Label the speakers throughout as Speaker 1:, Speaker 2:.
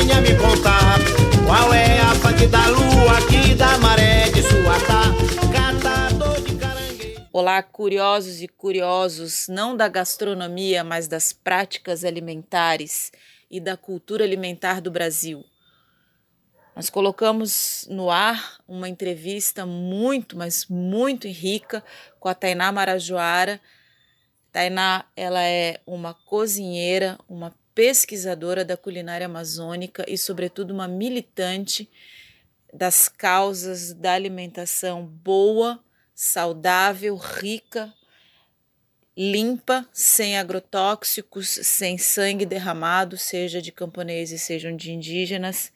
Speaker 1: venha me contar qual é a da lua aqui da maré de.
Speaker 2: Olá, curiosos e curiosos, não da gastronomia, mas das práticas alimentares e da cultura alimentar do Brasil. Nós colocamos no ar uma entrevista muito, mas muito rica com a Tainá Marajoara. Tainá, ela é uma cozinheira, uma pesquisadora da culinária amazônica e, sobretudo, uma militante das causas da alimentação boa, saudável, rica, limpa, sem agrotóxicos, sem sangue derramado, seja de camponeses, sejam de indígenas,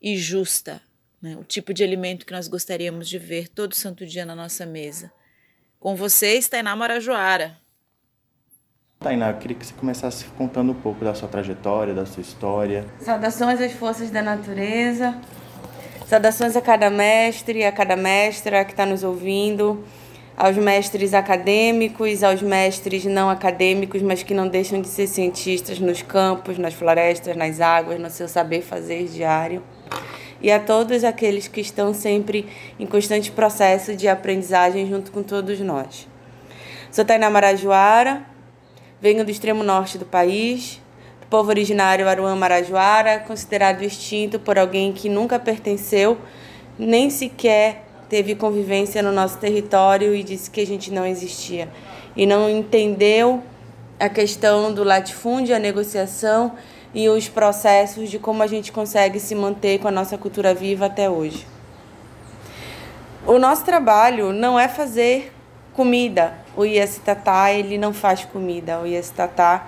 Speaker 2: e justa, né? o tipo de alimento que nós gostaríamos de ver todo santo dia na nossa mesa. Com vocês, Tainá Marajoara.
Speaker 3: Tainá, eu queria que você começasse contando um pouco da sua trajetória, da sua história.
Speaker 4: Saudações às forças da natureza, saudações a cada mestre a cada mestra que está nos ouvindo, aos mestres acadêmicos, aos mestres não acadêmicos, mas que não deixam de ser cientistas nos campos, nas florestas, nas águas, no seu saber fazer diário. E a todos aqueles que estão sempre em constante processo de aprendizagem junto com todos nós. Sou Tainá Marajoara, Venho do extremo norte do país, do povo originário Aruã Marajoara, considerado extinto por alguém que nunca pertenceu, nem sequer teve convivência no nosso território e disse que a gente não existia. E não entendeu a questão do latifúndio, a negociação e os processos de como a gente consegue se manter com a nossa cultura viva até hoje. O nosso trabalho não é fazer comida, o Iesitatá, ele não faz comida. O Iesitatá,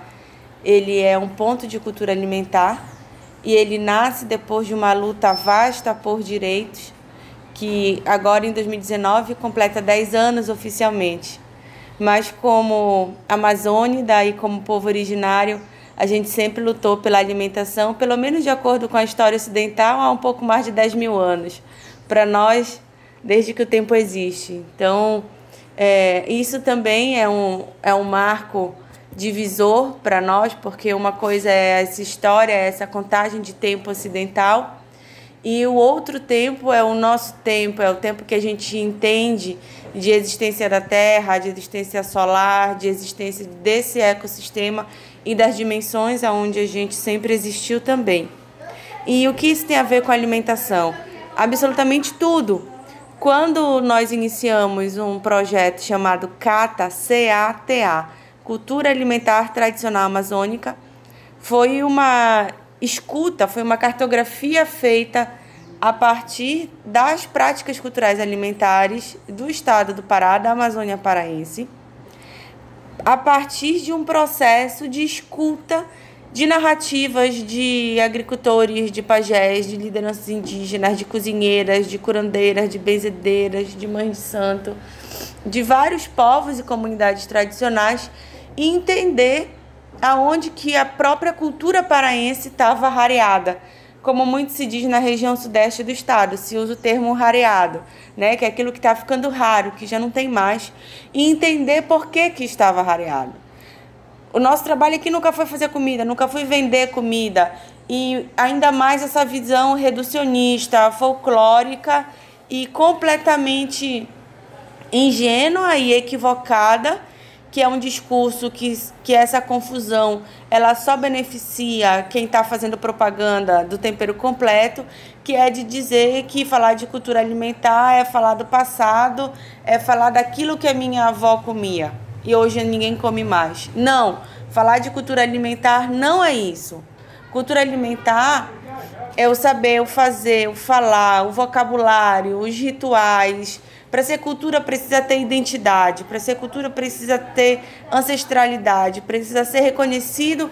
Speaker 4: ele é um ponto de cultura alimentar e ele nasce depois de uma luta vasta por direitos, que agora em 2019 completa 10 anos oficialmente. Mas como Amazônida e como povo originário, a gente sempre lutou pela alimentação, pelo menos de acordo com a história ocidental, há um pouco mais de 10 mil anos. Para nós, desde que o tempo existe. Então, é, isso também é um, é um marco divisor para nós, porque uma coisa é essa história, é essa contagem de tempo ocidental, e o outro tempo é o nosso tempo, é o tempo que a gente entende de existência da Terra, de existência solar, de existência desse ecossistema e das dimensões aonde a gente sempre existiu também. E o que isso tem a ver com a alimentação? Absolutamente tudo quando nós iniciamos um projeto chamado CATA, C-A-T-A, Cultura Alimentar Tradicional Amazônica, foi uma escuta, foi uma cartografia feita a partir das práticas culturais alimentares do estado do Pará, da Amazônia Paraense, a partir de um processo de escuta de narrativas de agricultores, de pajés, de lideranças indígenas, de cozinheiras, de curandeiras, de benzedeiras, de mães de santo, de vários povos e comunidades tradicionais e entender aonde que a própria cultura paraense estava rareada. Como muito se diz na região sudeste do estado, se usa o termo rareado, né? que é aquilo que está ficando raro, que já não tem mais, e entender por que, que estava rareado. O nosso trabalho aqui nunca foi fazer comida, nunca foi vender comida. E ainda mais essa visão reducionista, folclórica e completamente ingênua e equivocada, que é um discurso que, que essa confusão ela só beneficia quem está fazendo propaganda do tempero completo, que é de dizer que falar de cultura alimentar é falar do passado, é falar daquilo que a minha avó comia e hoje ninguém come mais. Não, falar de cultura alimentar não é isso. Cultura alimentar é o saber, o fazer, o falar, o vocabulário, os rituais. Para ser cultura precisa ter identidade, para ser cultura precisa ter ancestralidade, precisa ser reconhecido,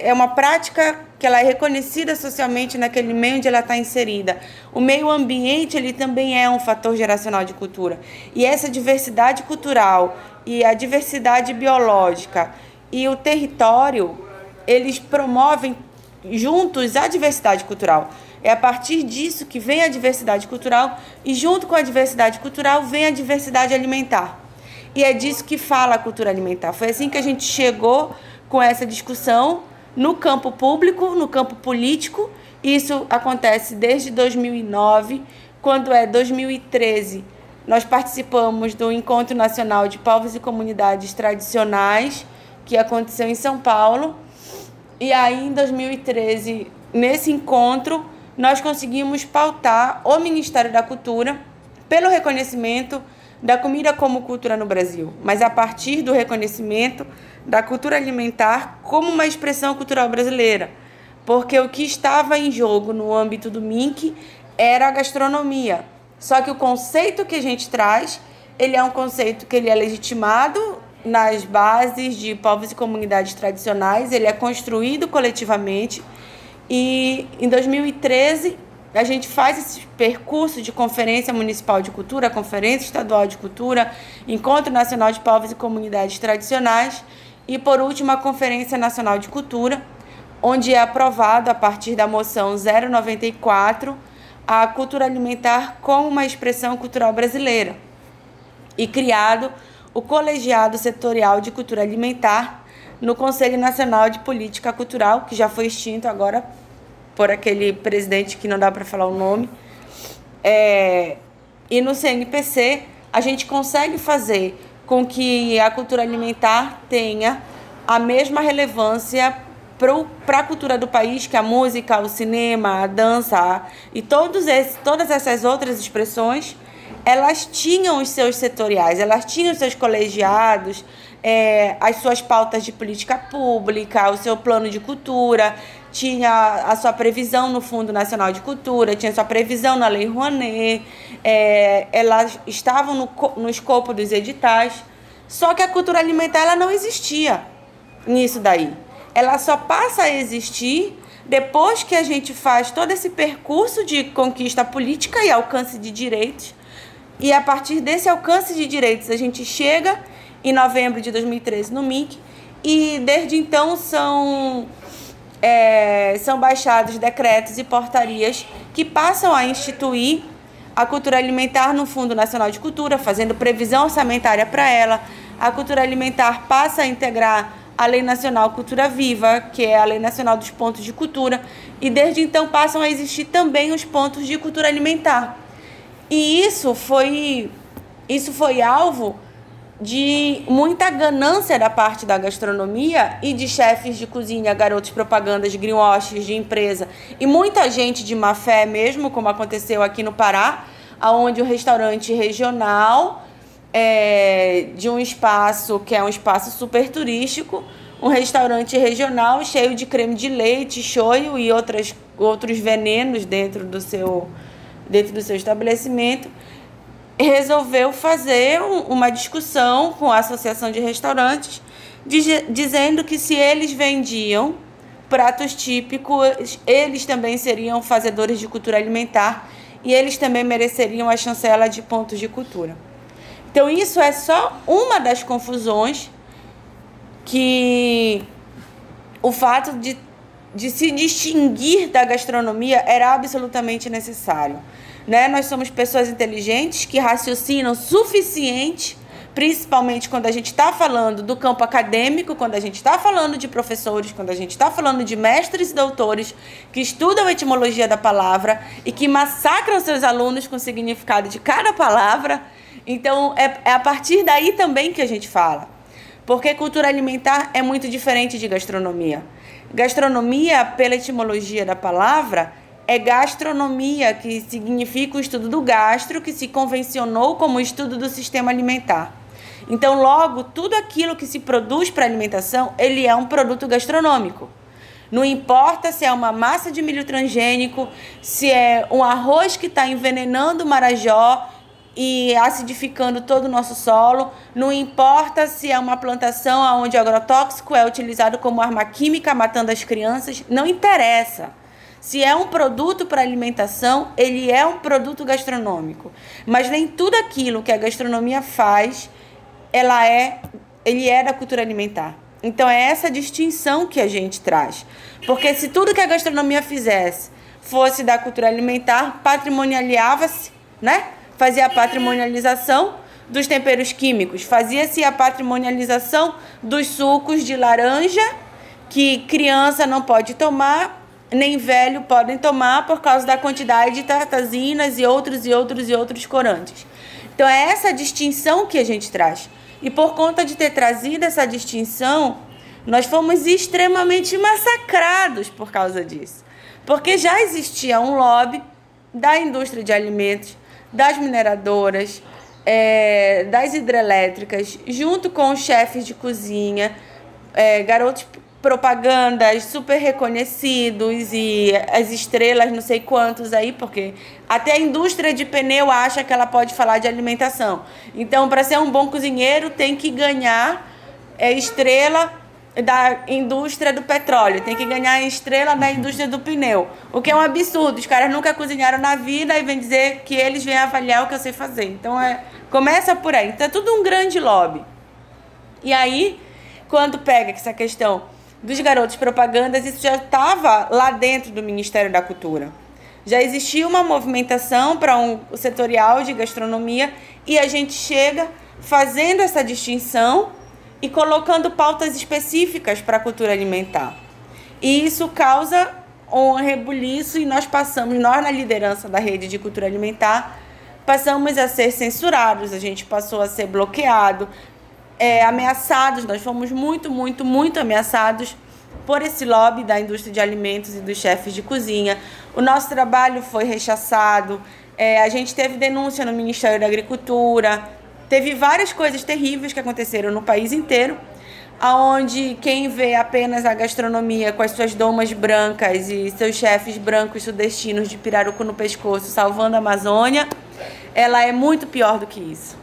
Speaker 4: é uma prática que ela é reconhecida socialmente naquele meio onde ela está inserida. O meio ambiente ele também é um fator geracional de cultura. E essa diversidade cultural e a diversidade biológica e o território, eles promovem juntos a diversidade cultural. É a partir disso que vem a diversidade cultural e junto com a diversidade cultural vem a diversidade alimentar. E é disso que fala a cultura alimentar. Foi assim que a gente chegou com essa discussão no campo público, no campo político. Isso acontece desde 2009, quando é 2013 nós participamos do Encontro Nacional de Povos e Comunidades Tradicionais, que aconteceu em São Paulo. E aí, em 2013, nesse encontro, nós conseguimos pautar o Ministério da Cultura pelo reconhecimento da comida como cultura no Brasil, mas a partir do reconhecimento da cultura alimentar como uma expressão cultural brasileira. Porque o que estava em jogo no âmbito do MINC era a gastronomia. Só que o conceito que a gente traz, ele é um conceito que ele é legitimado nas bases de povos e comunidades tradicionais, ele é construído coletivamente. E em 2013 a gente faz esse percurso de Conferência Municipal de Cultura, Conferência Estadual de Cultura, Encontro Nacional de Povos e Comunidades Tradicionais e, por último, a Conferência Nacional de Cultura, onde é aprovado, a partir da moção 094, a cultura alimentar como uma expressão cultural brasileira e criado o Colegiado Setorial de Cultura Alimentar no Conselho Nacional de Política Cultural, que já foi extinto agora por aquele presidente que não dá para falar o nome. É, e no CNPC a gente consegue fazer com que a cultura alimentar tenha a mesma relevância para a cultura do país, que a música, o cinema, a dança e todos esses, todas essas outras expressões, elas tinham os seus setoriais, elas tinham os seus colegiados, é, as suas pautas de política pública, o seu plano de cultura, tinha a sua previsão no Fundo Nacional de Cultura, tinha a sua previsão na Lei Rouanet, é, elas estavam no, no escopo dos editais, só que a cultura alimentar ela não existia nisso daí ela só passa a existir depois que a gente faz todo esse percurso de conquista política e alcance de direitos. E a partir desse alcance de direitos, a gente chega em novembro de 2013 no MIC e desde então são, é, são baixados decretos e portarias que passam a instituir a cultura alimentar no Fundo Nacional de Cultura, fazendo previsão orçamentária para ela. A cultura alimentar passa a integrar a Lei Nacional Cultura Viva, que é a Lei Nacional dos Pontos de Cultura, e desde então passam a existir também os pontos de cultura alimentar. E isso foi isso foi alvo de muita ganância da parte da gastronomia e de chefes de cozinha, garotos propagandas, greenwashers de empresa e muita gente de má fé mesmo, como aconteceu aqui no Pará, aonde o restaurante regional é, de um espaço que é um espaço super turístico, um restaurante regional cheio de creme de leite, shoyu e outras, outros venenos dentro do seu, dentro do seu estabelecimento, resolveu fazer um, uma discussão com a Associação de Restaurantes, dizendo que se eles vendiam pratos típicos, eles também seriam fazedores de cultura alimentar e eles também mereceriam a chancela de pontos de cultura. Então, isso é só uma das confusões que o fato de, de se distinguir da gastronomia era absolutamente necessário. Né? Nós somos pessoas inteligentes que raciocinam suficiente, principalmente quando a gente está falando do campo acadêmico, quando a gente está falando de professores, quando a gente está falando de mestres e doutores que estudam a etimologia da palavra e que massacram seus alunos com o significado de cada palavra então, é, é a partir daí também que a gente fala. Porque cultura alimentar é muito diferente de gastronomia. Gastronomia, pela etimologia da palavra, é gastronomia, que significa o estudo do gastro, que se convencionou como estudo do sistema alimentar. Então, logo, tudo aquilo que se produz para alimentação, ele é um produto gastronômico. Não importa se é uma massa de milho transgênico, se é um arroz que está envenenando o marajó, e acidificando todo o nosso solo. Não importa se é uma plantação onde agrotóxico é utilizado como arma química matando as crianças, não interessa. Se é um produto para alimentação, ele é um produto gastronômico. Mas nem tudo aquilo que a gastronomia faz, ela é, ele é da cultura alimentar. Então é essa distinção que a gente traz. Porque se tudo que a gastronomia fizesse fosse da cultura alimentar, patrimonializava-se, né? Fazia a patrimonialização dos temperos químicos, fazia-se a patrimonialização dos sucos de laranja que criança não pode tomar, nem velho podem tomar por causa da quantidade de tartazinas e outros e outros e outros corantes. Então é essa distinção que a gente traz. E por conta de ter trazido essa distinção, nós fomos extremamente massacrados por causa disso. Porque já existia um lobby da indústria de alimentos, das mineradoras, é, das hidrelétricas, junto com os chefes de cozinha, é, garotos propagandas super reconhecidos e as estrelas não sei quantos aí, porque até a indústria de pneu acha que ela pode falar de alimentação. Então, para ser um bom cozinheiro, tem que ganhar é, estrela da indústria do petróleo, tem que ganhar estrela da indústria do pneu. O que é um absurdo. Os caras nunca cozinharam na vida e vem dizer que eles vêm avaliar o que eu sei fazer. Então, é, começa por aí. Então, é tudo um grande lobby. E aí, quando pega essa questão dos garotos propagandas, isso já estava lá dentro do Ministério da Cultura. Já existia uma movimentação para um setorial de gastronomia e a gente chega fazendo essa distinção e colocando pautas específicas para a cultura alimentar. E isso causa um rebuliço e nós passamos, nós na liderança da rede de cultura alimentar, passamos a ser censurados, a gente passou a ser bloqueado, é, ameaçados, nós fomos muito, muito, muito ameaçados por esse lobby da indústria de alimentos e dos chefes de cozinha. O nosso trabalho foi rechaçado, é, a gente teve denúncia no Ministério da Agricultura, teve várias coisas terríveis que aconteceram no país inteiro, aonde quem vê apenas a gastronomia com as suas domas brancas e seus chefes brancos sudestinos de pirarucu no pescoço salvando a Amazônia, ela é muito pior do que isso.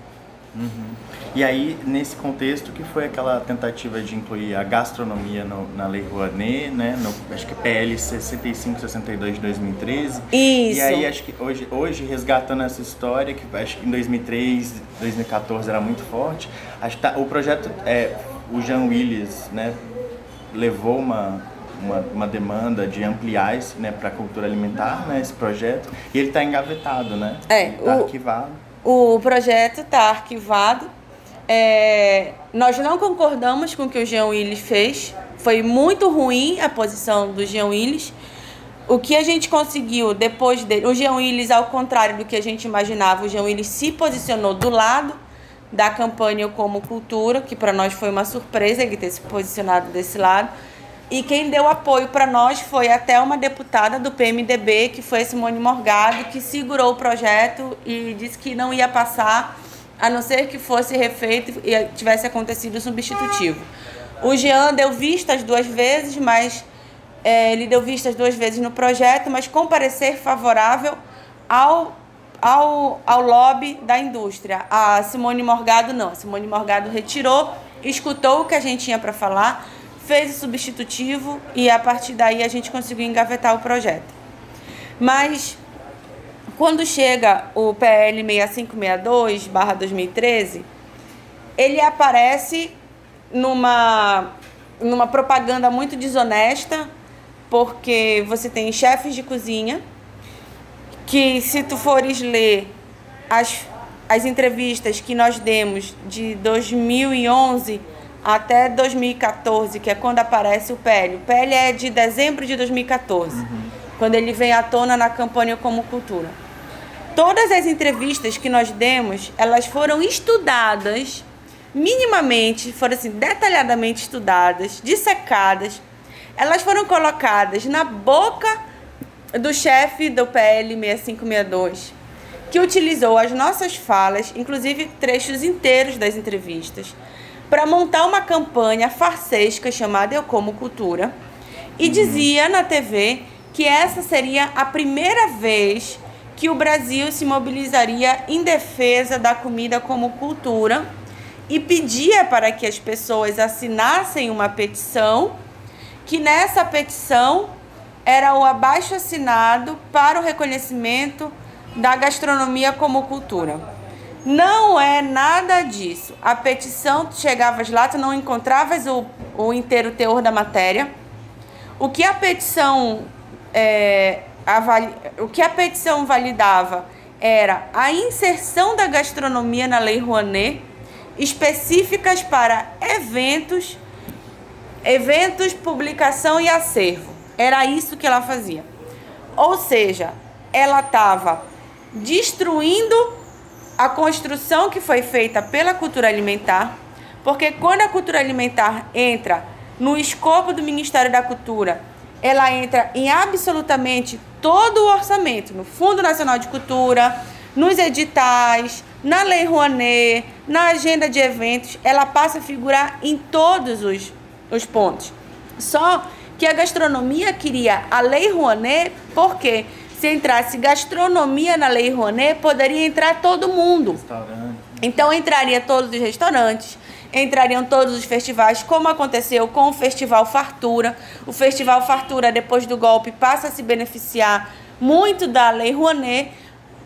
Speaker 3: Uhum. E aí, nesse contexto, que foi aquela tentativa de incluir a gastronomia no, na Lei Rouanet, né? No, acho que PL 6562 de 2013.
Speaker 4: Isso.
Speaker 3: E aí, acho que hoje, hoje resgatando essa história, que acho que em 2003, 2014 era muito forte, acho que tá, o projeto, é, o Jean Willis, né? Levou uma, uma, uma, demanda de ampliar isso né, para a cultura alimentar, né, esse projeto, e ele está engavetado, né?
Speaker 4: É,
Speaker 3: está arquivado.
Speaker 4: O projeto está arquivado é, nós não concordamos com o que o Jean Willis fez. Foi muito ruim a posição do Jean Willis. O que a gente conseguiu depois dele, o Jean Willis, ao contrário do que a gente imaginava, o Jean Willis se posicionou do lado da campanha como cultura, que para nós foi uma surpresa ele ter se posicionado desse lado. E quem deu apoio para nós foi até uma deputada do PMDB, que foi Simone Morgado, que segurou o projeto e disse que não ia passar a não ser que fosse refeito e tivesse acontecido o substitutivo. O Jean deu vistas duas vezes, mas é, ele deu vistas duas vezes no projeto, mas com parecer favorável ao, ao, ao lobby da indústria. A Simone Morgado não. A Simone Morgado retirou, escutou o que a gente tinha para falar, fez o substitutivo e a partir daí a gente conseguiu engavetar o projeto. Mas quando chega o PL 6562/2013, ele aparece numa numa propaganda muito desonesta, porque você tem chefes de cozinha que se tu fores ler as as entrevistas que nós demos de 2011 até 2014, que é quando aparece o PL. O PL é de dezembro de 2014, uhum. quando ele vem à tona na campanha Como Cultura. Todas as entrevistas que nós demos, elas foram estudadas minimamente, foram assim detalhadamente estudadas, dissecadas. Elas foram colocadas na boca do chefe do PL 6562, que utilizou as nossas falas, inclusive trechos inteiros das entrevistas, para montar uma campanha farsesca chamada Eu Como Cultura, e dizia na TV que essa seria a primeira vez que o Brasil se mobilizaria em defesa da comida como cultura e pedia para que as pessoas assinassem uma petição, que nessa petição era o abaixo assinado para o reconhecimento da gastronomia como cultura. Não é nada disso. A petição, tu chegavas lá, tu não encontravas o, o inteiro teor da matéria. O que a petição é, o que a petição validava era a inserção da gastronomia na Lei Rouanet, específicas para eventos eventos, publicação e acervo. Era isso que ela fazia. Ou seja, ela estava destruindo a construção que foi feita pela cultura alimentar, porque quando a cultura alimentar entra no escopo do Ministério da Cultura, ela entra em absolutamente todo o orçamento, no Fundo Nacional de Cultura, nos editais, na Lei Rouanet, na agenda de eventos, ela passa a figurar em todos os, os pontos. Só que a gastronomia queria a Lei Rouanet porque se entrasse gastronomia na Lei Rouanet, poderia entrar todo mundo. Então entraria todos os restaurantes, entrariam todos os festivais, como aconteceu com o Festival Fartura. O Festival Fartura, depois do golpe, passa a se beneficiar muito da Lei Rouanet,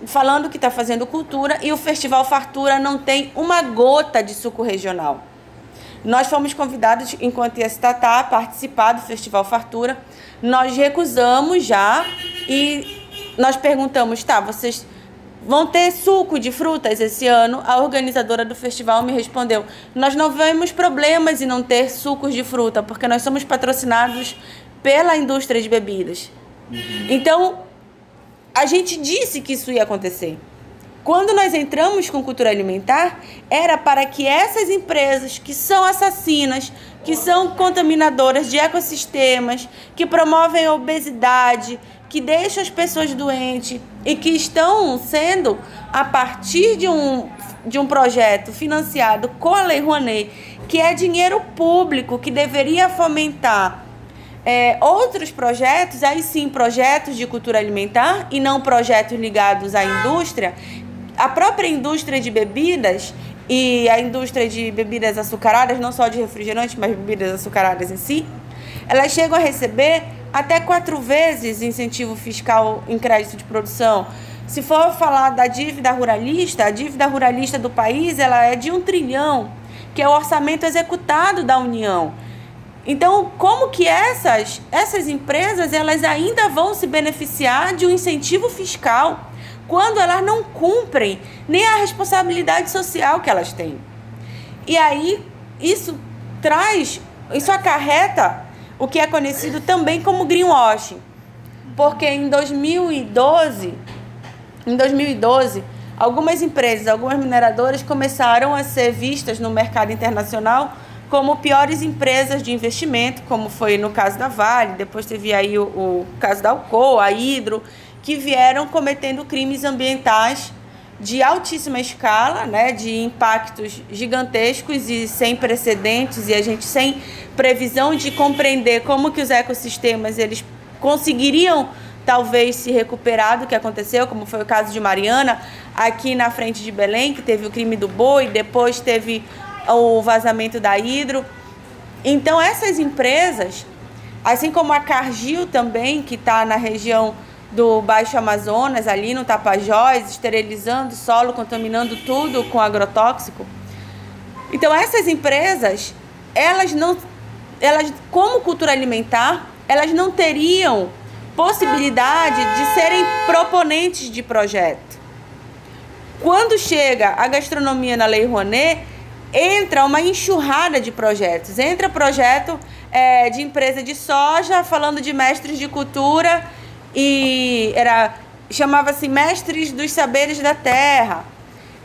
Speaker 4: falando que está fazendo cultura, e o Festival Fartura não tem uma gota de suco regional. Nós fomos convidados, enquanto Iestatá, a participar do Festival Fartura. Nós recusamos já e nós perguntamos, tá, vocês vão ter suco de frutas esse ano? A organizadora do festival me respondeu, nós não vemos problemas em não ter sucos de fruta, porque nós somos patrocinados pela indústria de bebidas. Uhum. Então, a gente disse que isso ia acontecer. Quando nós entramos com cultura alimentar, era para que essas empresas que são assassinas, que são contaminadoras de ecossistemas, que promovem a obesidade, que deixam as pessoas doentes e que estão sendo, a partir de um, de um projeto financiado com a Lei Rouanet, que é dinheiro público, que deveria fomentar é, outros projetos, aí sim projetos de cultura alimentar e não projetos ligados à indústria, a própria indústria de bebidas e a indústria de bebidas açucaradas, não só de refrigerantes, mas bebidas açucaradas em si, elas chegam a receber até quatro vezes incentivo fiscal em crédito de produção. Se for falar da dívida ruralista, a dívida ruralista do país ela é de um trilhão, que é o orçamento executado da União. Então, como que essas, essas empresas elas ainda vão se beneficiar de um incentivo fiscal? quando elas não cumprem nem a responsabilidade social que elas têm. E aí isso traz, isso acarreta o que é conhecido também como greenwashing. Porque em 2012, em 2012, algumas empresas, algumas mineradoras começaram a ser vistas no mercado internacional como piores empresas de investimento, como foi no caso da Vale, depois teve aí o, o caso da Alcoa, a Hidro, que vieram cometendo crimes ambientais de altíssima escala, né, de impactos gigantescos e sem precedentes e a gente sem previsão de compreender como que os ecossistemas eles conseguiriam talvez se recuperar do que aconteceu, como foi o caso de Mariana, aqui na frente de Belém, que teve o crime do boi, depois teve o vazamento da hidro. Então essas empresas, assim como a Cargill também, que está na região do Baixo Amazonas, ali no Tapajós, esterilizando o solo, contaminando tudo com agrotóxico. Então essas empresas, elas não, elas como cultura alimentar, elas não teriam possibilidade de serem proponentes de projeto. Quando chega a gastronomia na Lei Rouanet, entra uma enxurrada de projetos. Entra projeto é, de empresa de soja, falando de mestres de cultura e era chamava-se Mestres dos Saberes da Terra.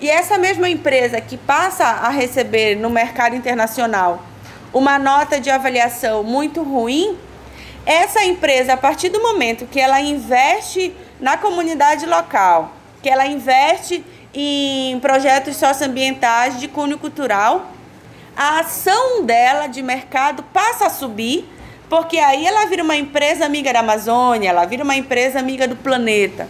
Speaker 4: E essa mesma empresa que passa a receber no mercado internacional uma nota de avaliação muito ruim, essa empresa, a partir do momento que ela investe na comunidade local, que ela investe em projetos socioambientais de cunho cultural, a ação dela de mercado passa a subir porque aí ela vira uma empresa amiga da Amazônia, ela vira uma empresa amiga do planeta.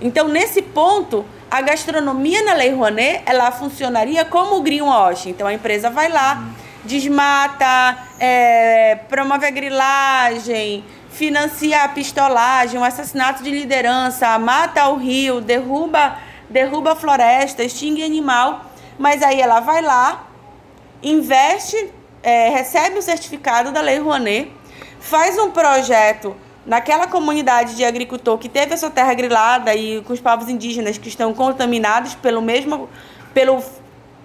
Speaker 4: Então, nesse ponto, a gastronomia na Lei Rouanet, ela funcionaria como o greenwashing. Então, a empresa vai lá, desmata, é, promove a grilagem, financia a pistolagem, o assassinato de liderança, mata o rio, derruba, derruba a floresta, extingue animal. Mas aí ela vai lá, investe, é, recebe o certificado da Lei Rouanet, faz um projeto naquela comunidade de agricultor que teve a sua terra grilada e com os povos indígenas que estão contaminados pelo mesmo pelo,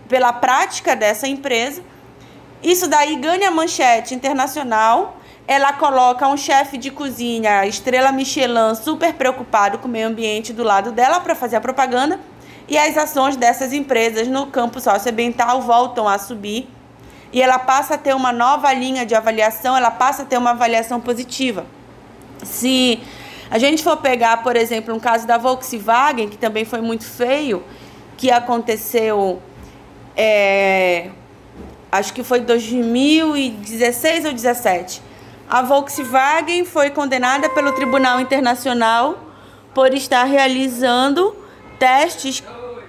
Speaker 4: pela prática dessa empresa Isso daí ganha manchete internacional. Ela coloca um chefe de cozinha, estrela Michelin, super preocupado com o meio ambiente do lado dela para fazer a propaganda. E as ações dessas empresas no campo socioambiental voltam a subir. E ela passa a ter uma nova linha de avaliação, ela passa a ter uma avaliação positiva. Se a gente for pegar, por exemplo, um caso da Volkswagen, que também foi muito feio, que aconteceu, é, acho que foi 2016 ou 2017. A Volkswagen foi condenada pelo Tribunal Internacional por estar realizando testes,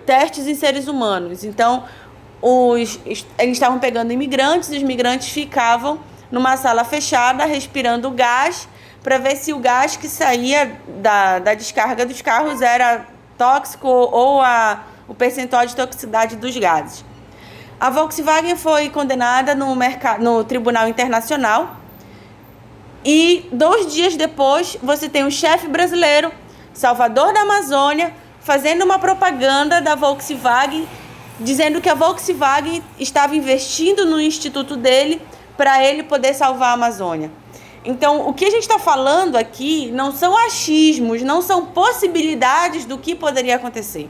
Speaker 4: testes em seres humanos. Então, os, eles estavam pegando imigrantes, os imigrantes ficavam numa sala fechada, respirando gás para ver se o gás que saía da, da descarga dos carros era tóxico ou a, o percentual de toxicidade dos gases. A Volkswagen foi condenada no, no Tribunal Internacional e dois dias depois você tem um chefe brasileiro, Salvador da Amazônia, fazendo uma propaganda da Volkswagen, dizendo que a Volkswagen estava investindo no instituto dele para ele poder salvar a Amazônia. Então, o que a gente está falando aqui não são achismos, não são possibilidades do que poderia acontecer.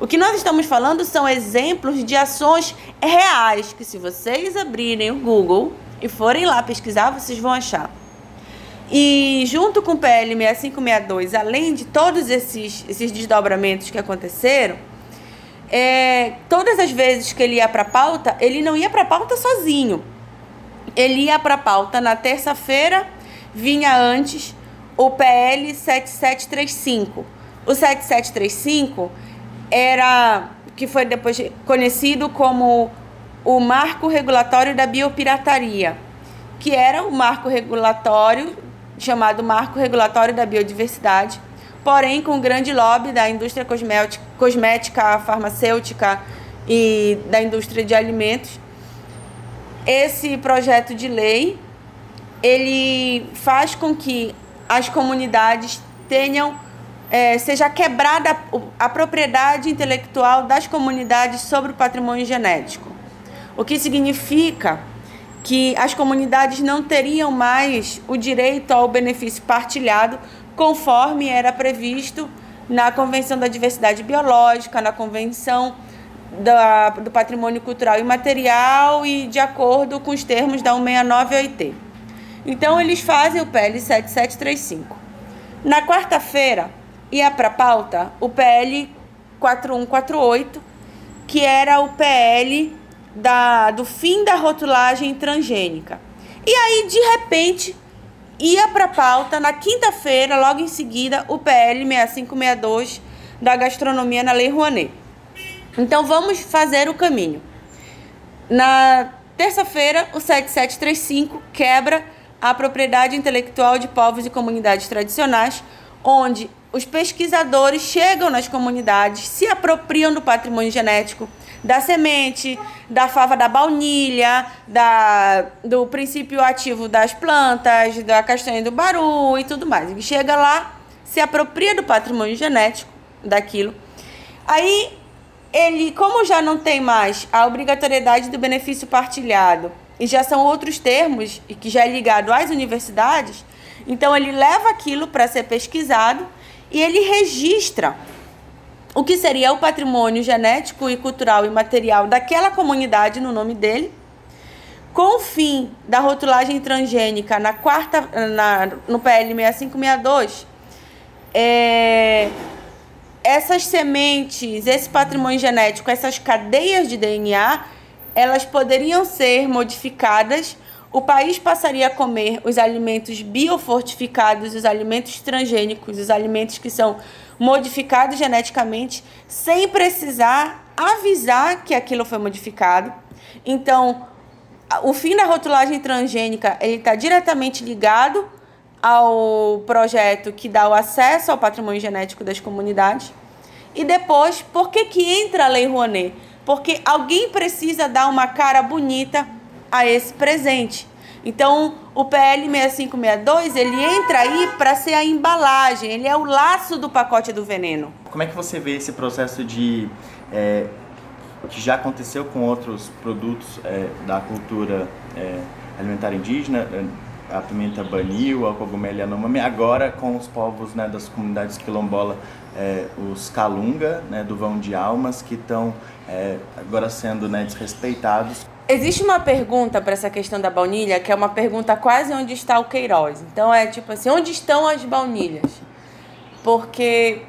Speaker 4: O que nós estamos falando são exemplos de ações reais que, se vocês abrirem o Google e forem lá pesquisar, vocês vão achar. E junto com o PL 6562, além de todos esses, esses desdobramentos que aconteceram, é, todas as vezes que ele ia para pauta, ele não ia para pauta sozinho ele ia para pauta na terça-feira, vinha antes o PL 7735. O 7735 era que foi depois conhecido como o Marco Regulatório da Biopirataria, que era o marco regulatório chamado Marco Regulatório da Biodiversidade, porém com grande lobby da indústria cosmética, farmacêutica e da indústria de alimentos esse projeto de lei ele faz com que as comunidades tenham é, seja quebrada a propriedade intelectual das comunidades sobre o patrimônio genético, o que significa que as comunidades não teriam mais o direito ao benefício partilhado conforme era previsto na Convenção da Diversidade Biológica, na Convenção da, do patrimônio cultural imaterial e de acordo com os termos da 169-OIT. Então, eles fazem o PL 7735. Na quarta-feira, ia para pauta o PL 4148, que era o PL da, do fim da rotulagem transgênica. E aí, de repente, ia para pauta, na quinta-feira, logo em seguida, o PL 6562 da gastronomia na Lei Rouanet. Então vamos fazer o caminho. Na terça-feira, o 7735 quebra a propriedade intelectual de povos e comunidades tradicionais, onde os pesquisadores chegam nas comunidades, se apropriam do patrimônio genético, da semente, da fava da baunilha, da, do princípio ativo das plantas, da castanha do baru e tudo mais. Ele chega lá, se apropria do patrimônio genético daquilo. Aí ele, como já não tem mais a obrigatoriedade do benefício partilhado e já são outros termos e que já é ligado às universidades, então ele leva aquilo para ser pesquisado e ele registra o que seria o patrimônio genético e cultural e material daquela comunidade no nome dele. Com o fim da rotulagem transgênica na quarta, na, no PL 6562, é, essas sementes, esse patrimônio genético, essas cadeias de DNA, elas poderiam ser modificadas. O país passaria a comer os alimentos biofortificados, os alimentos transgênicos, os alimentos que são modificados geneticamente, sem precisar avisar que aquilo foi modificado. Então, o fim da rotulagem transgênica ele está diretamente ligado ao projeto que dá o acesso ao patrimônio genético das comunidades. E depois, por que, que entra a Lei Rouanet? Porque alguém precisa dar uma cara bonita a esse presente. Então, o PL 6562, ele entra aí para ser a embalagem, ele é o laço do pacote do veneno.
Speaker 3: Como é que você vê esse processo de é, que já aconteceu com outros produtos é, da cultura é, alimentar indígena, é, a pimenta banil, a cogumelo yanomami, agora com os povos né, das comunidades quilombola, é, os calunga, né, do vão de almas, que estão é, agora sendo né, desrespeitados.
Speaker 4: Existe uma pergunta para essa questão da baunilha, que é uma pergunta quase onde está o Queiroz. Então é tipo assim, onde estão as baunilhas? Porque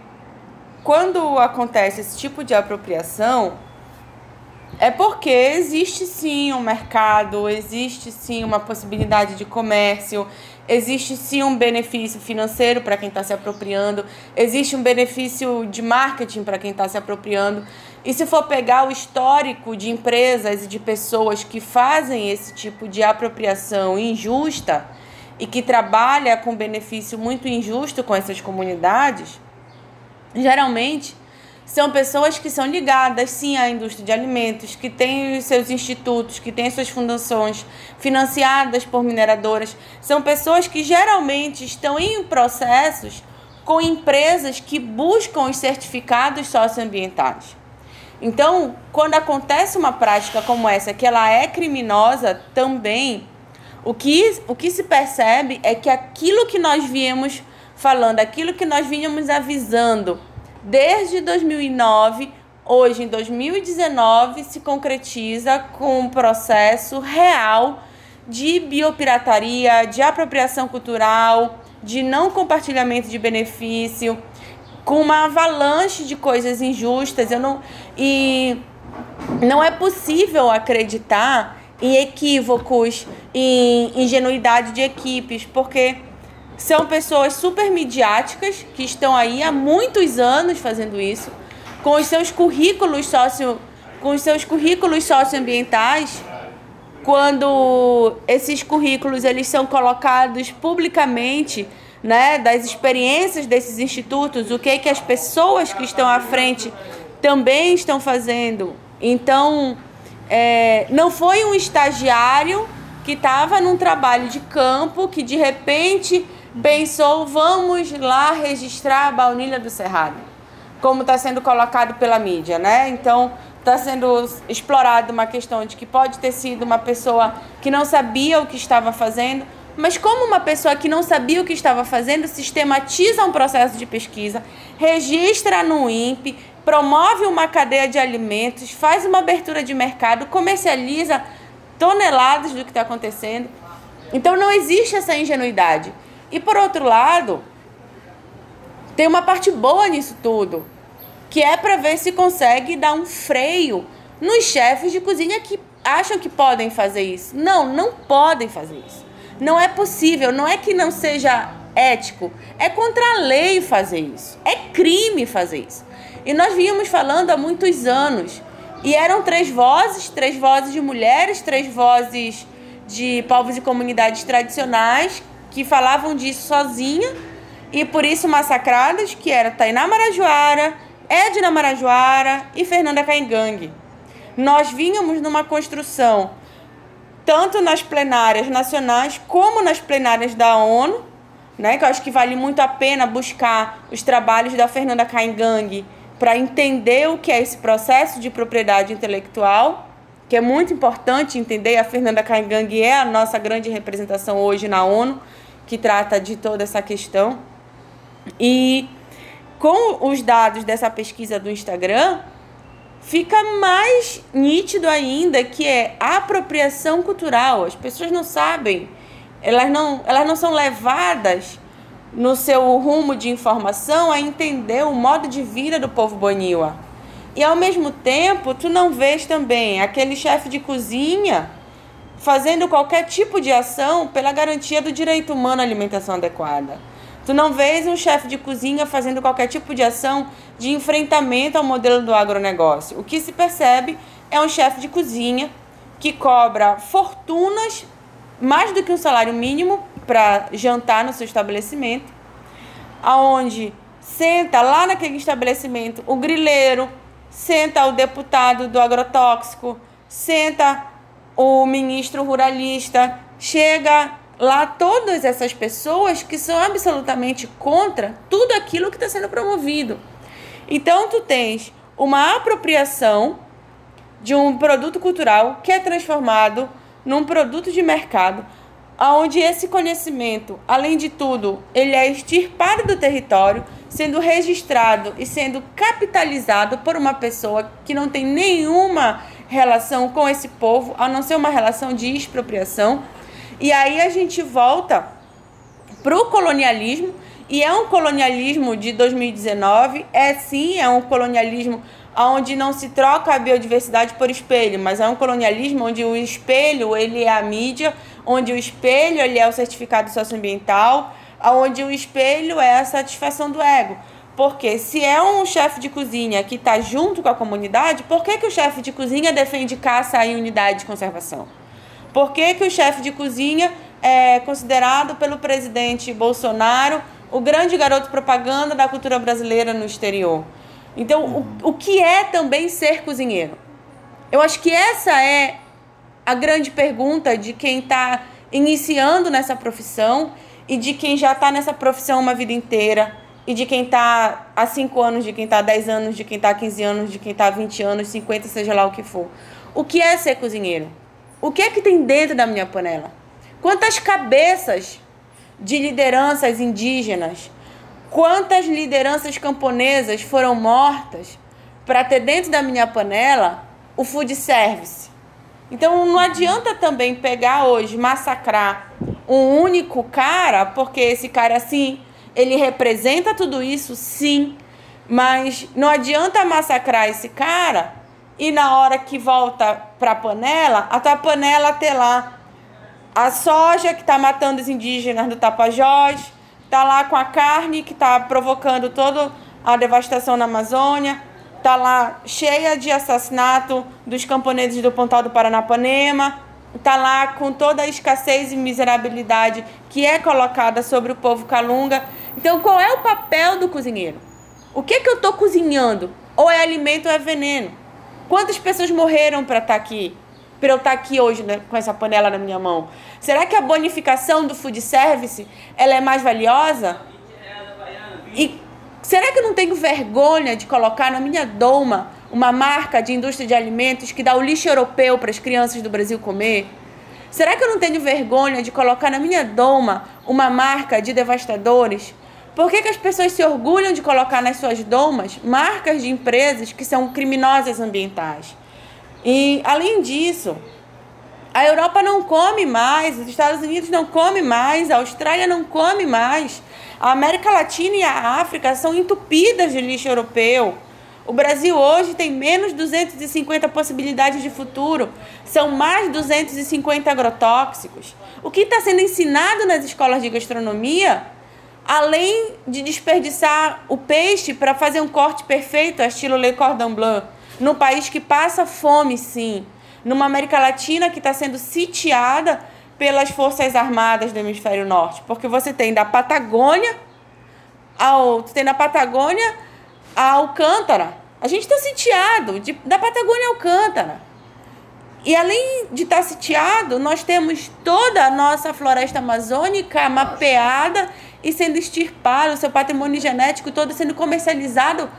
Speaker 4: quando acontece esse tipo de apropriação, é porque existe sim um mercado, existe sim uma possibilidade de comércio, existe sim um benefício financeiro para quem está se apropriando, existe um benefício de marketing para quem está se apropriando. E se for pegar o histórico de empresas e de pessoas que fazem esse tipo de apropriação injusta e que trabalha com benefício muito injusto com essas comunidades, geralmente são pessoas que são ligadas sim à indústria de alimentos, que têm os seus institutos, que têm suas fundações financiadas por mineradoras. São pessoas que geralmente estão em processos com empresas que buscam os certificados socioambientais. Então, quando acontece uma prática como essa, que ela é criminosa também, o que, o que se percebe é que aquilo que nós viemos falando, aquilo que nós vínhamos avisando desde 2009, hoje em 2019, se concretiza com um processo real de biopirataria, de apropriação cultural, de não compartilhamento de benefício, com uma avalanche de coisas injustas. Eu não, e não é possível acreditar em equívocos, em ingenuidade de equipes, porque são pessoas super midiáticas que estão aí há muitos anos fazendo isso, com os seus currículos socio, com os seus currículos socioambientais, quando esses currículos eles são colocados publicamente, né, das experiências desses institutos, o que é que as pessoas que estão à frente também estão fazendo. Então, é, não foi um estagiário que estava num trabalho de campo que de repente pensou, vamos lá registrar a baunilha do Cerrado, como está sendo colocado pela mídia, né? Então, está sendo explorado uma questão de que pode ter sido uma pessoa que não sabia o que estava fazendo, mas como uma pessoa que não sabia o que estava fazendo sistematiza um processo de pesquisa, registra no INPE, promove uma cadeia de alimentos, faz uma abertura de mercado, comercializa toneladas do que está acontecendo. Então não existe essa ingenuidade. E por outro lado, tem uma parte boa nisso tudo, que é para ver se consegue dar um freio nos chefes de cozinha que acham que podem fazer isso. Não, não podem fazer isso. Não é possível, não é que não seja ético, é contra a lei fazer isso. É crime fazer isso. E nós vínhamos falando há muitos anos. E eram três vozes, três vozes de mulheres, três vozes de povos e comunidades tradicionais que falavam disso sozinha e por isso massacradas, que era Tainá Marajoara, Edna Marajoara e Fernanda Caingangue. Nós vínhamos numa construção, tanto nas plenárias nacionais como nas plenárias da ONU, né, que eu acho que vale muito a pena buscar os trabalhos da Fernanda Caingangue para entender o que é esse processo de propriedade intelectual, que é muito importante entender. A Fernanda Caingangue é a nossa grande representação hoje na ONU, que trata de toda essa questão. E com os dados dessa pesquisa do Instagram, fica mais nítido ainda que é a apropriação cultural. As pessoas não sabem, elas não, elas não são levadas no seu rumo de informação a entender o modo de vida do povo boniwa. E ao mesmo tempo, tu não vês também aquele chefe de cozinha fazendo qualquer tipo de ação pela garantia do direito humano à alimentação adequada. Tu não vês um chefe de cozinha fazendo qualquer tipo de ação de enfrentamento ao modelo do agronegócio. O que se percebe é um chefe de cozinha que cobra fortunas, mais do que um salário mínimo, para jantar no seu estabelecimento, aonde senta lá naquele estabelecimento o grileiro, senta o deputado do agrotóxico, senta o ministro ruralista, chega lá todas essas pessoas que são absolutamente contra tudo aquilo que está sendo promovido. Então tu tens uma apropriação de um produto cultural que é transformado num produto de mercado, onde esse conhecimento, além de tudo, ele é extirpado do território, sendo registrado e sendo capitalizado por uma pessoa que não tem nenhuma relação com esse povo, a não ser uma relação de expropriação. E aí a gente volta para o colonialismo, e é um colonialismo de 2019, é sim, é um colonialismo onde não se troca a biodiversidade por espelho, mas é um colonialismo onde o espelho ele é a mídia, onde o espelho é o certificado socioambiental, onde o espelho é a satisfação do ego. Porque se é um chefe de cozinha que está junto com a comunidade, por que, que o chefe de cozinha defende caça em unidade de conservação? Por que, que o chefe de cozinha é considerado pelo presidente Bolsonaro o grande garoto propaganda da cultura brasileira no exterior? Então, o, o que é também ser cozinheiro? Eu acho que essa é a grande pergunta de quem está iniciando nessa profissão e de quem já está nessa profissão uma vida inteira e de quem está há 5 anos, de quem está há 10 anos, de quem está há 15 anos, de quem está há 20 anos, 50, seja lá o que for. O que é ser cozinheiro? O que é que tem dentro da minha panela? Quantas cabeças de lideranças indígenas Quantas lideranças camponesas foram mortas para ter dentro da minha panela o food service? Então não adianta também pegar hoje, massacrar um único cara, porque esse cara, assim, ele representa tudo isso, sim, mas não adianta massacrar esse cara e na hora que volta para a panela, a tua panela ter lá a soja que está matando os indígenas do Tapajós, tá lá com a carne que está provocando toda a devastação na Amazônia, tá lá cheia de assassinato dos camponeses do Pontal do Paranapanema, tá lá com toda a escassez e miserabilidade que é colocada sobre o povo calunga. Então, qual é o papel do cozinheiro? O que que eu estou cozinhando? Ou é alimento ou é veneno? Quantas pessoas morreram para estar tá aqui? para eu estar tá aqui hoje né, com essa panela na minha mão? Será que a bonificação do food service ela é mais valiosa? E será que eu não tenho vergonha de colocar na minha doma uma marca de indústria de alimentos que dá o lixo europeu para as crianças do Brasil comer? Será que eu não tenho vergonha de colocar na minha doma uma marca de devastadores? Por que, que as pessoas se orgulham de colocar nas suas domas marcas de empresas que são criminosas ambientais? E além disso, a Europa não come mais, os Estados Unidos não come mais, a Austrália não come mais. A América Latina e a África são entupidas de lixo europeu. O Brasil hoje tem menos 250 possibilidades de futuro, são mais 250 agrotóxicos. O que está sendo ensinado nas escolas de gastronomia, além de desperdiçar o peixe para fazer um corte perfeito, estilo Le Cordon Bleu, num país que passa fome, sim, numa América Latina que está sendo sitiada pelas forças armadas do hemisfério norte, porque você tem da Patagônia ao você tem da Patagônia a Alcântara. A gente está sitiado de, da Patagônia a Alcântara. E além de estar tá sitiado, nós temos toda a nossa floresta amazônica mapeada e sendo extirpada, o seu patrimônio genético todo sendo comercializado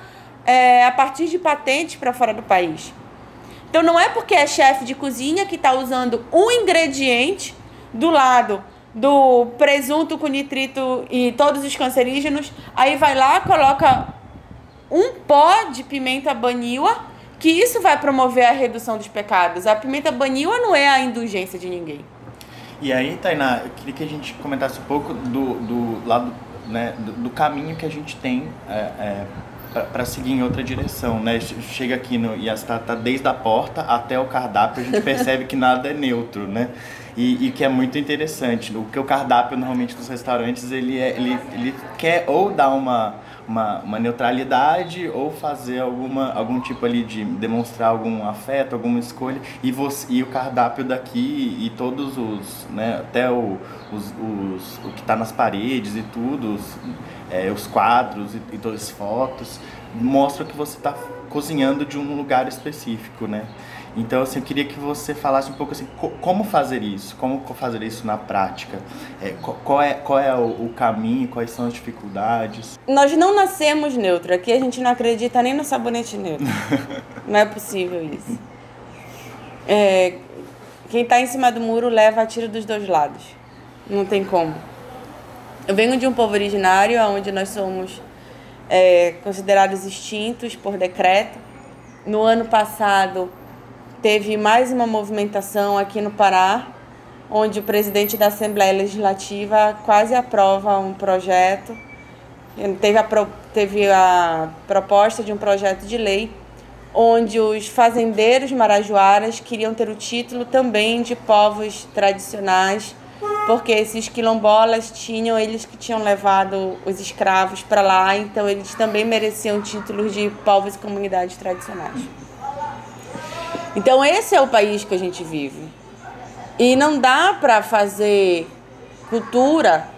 Speaker 4: é, a partir de patentes para fora do país. Então não é porque é chefe de cozinha que está usando um ingrediente do lado do presunto com nitrito e todos os cancerígenos, aí vai lá, coloca um pó de pimenta banila, que isso vai promover a redução dos pecados. A pimenta banila não é a indulgência de ninguém.
Speaker 3: E aí, Tainá, eu queria que a gente comentasse um pouco do, do lado, né, do, do caminho que a gente tem é, é, para seguir em outra direção, né? Chega aqui no e está tá desde a porta até o cardápio, a gente percebe que nada é neutro, né? E, e, que é muito interessante. O que o cardápio normalmente dos restaurantes ele, é, ele, ele quer ou dar uma, uma, uma, neutralidade ou fazer alguma, algum tipo ali de demonstrar algum afeto, alguma escolha. E, você, e o cardápio daqui e todos os, né, até o, os, os, o que está nas paredes e tudo, os, é, os quadros e, e todas as fotos, mostram que você está cozinhando de um lugar específico, né? Então, assim, eu queria que você falasse um pouco assim, co como fazer isso, como fazer isso na prática, é, qual é, qual é o, o, caminho, quais são as dificuldades.
Speaker 4: Nós não nascemos neutro, aqui a gente não acredita nem no sabonete neutro. não é possível isso. é, quem está em cima do muro leva a tiro dos dois lados. Não tem como. Eu venho de um povo originário onde nós somos é, considerados extintos por decreto. No ano passado, teve mais uma movimentação aqui no Pará, onde o presidente da Assembleia Legislativa quase aprova um projeto. Teve a, teve a proposta de um projeto de lei onde os fazendeiros marajoaras queriam ter o título também de povos tradicionais, porque esses quilombolas tinham eles que tinham levado os escravos para lá, então eles também mereciam títulos de povos e comunidades tradicionais. Então esse é o país que a gente vive. E não dá para fazer cultura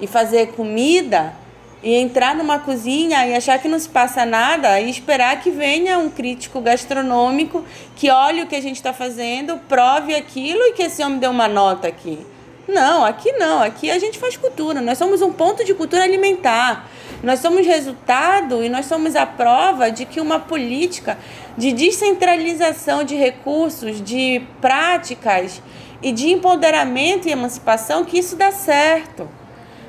Speaker 4: e fazer comida e entrar numa cozinha e achar que não se passa nada e esperar que venha um crítico gastronômico que olhe o que a gente está fazendo, prove aquilo e que esse homem dê uma nota aqui. Não, aqui não. Aqui a gente faz cultura. Nós somos um ponto de cultura alimentar. Nós somos resultado e nós somos a prova de que uma política de descentralização de recursos, de práticas e de empoderamento e emancipação, que isso dá certo.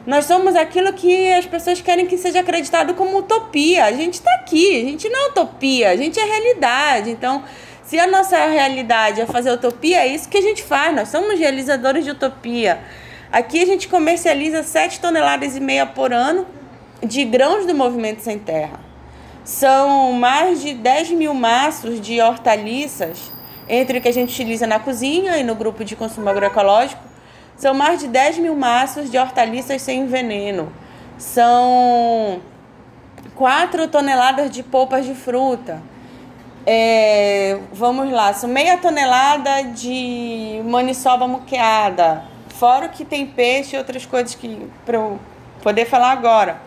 Speaker 4: Nós somos aquilo que as pessoas querem que seja acreditado como utopia. A gente está aqui, a gente não é utopia, a gente é realidade. Então, se a nossa realidade é fazer utopia, é isso que a gente faz. Nós somos realizadores de utopia. Aqui a gente comercializa 7 toneladas e meia por ano de grãos do movimento sem terra. São mais de 10 mil maços de hortaliças, entre o que a gente utiliza na cozinha e no grupo de consumo agroecológico, são mais de 10 mil maços de hortaliças sem veneno. São 4 toneladas de polpas de fruta. É, vamos lá, são meia tonelada de maniçoba muqueada. Fora o que tem peixe e outras coisas que para eu poder falar agora.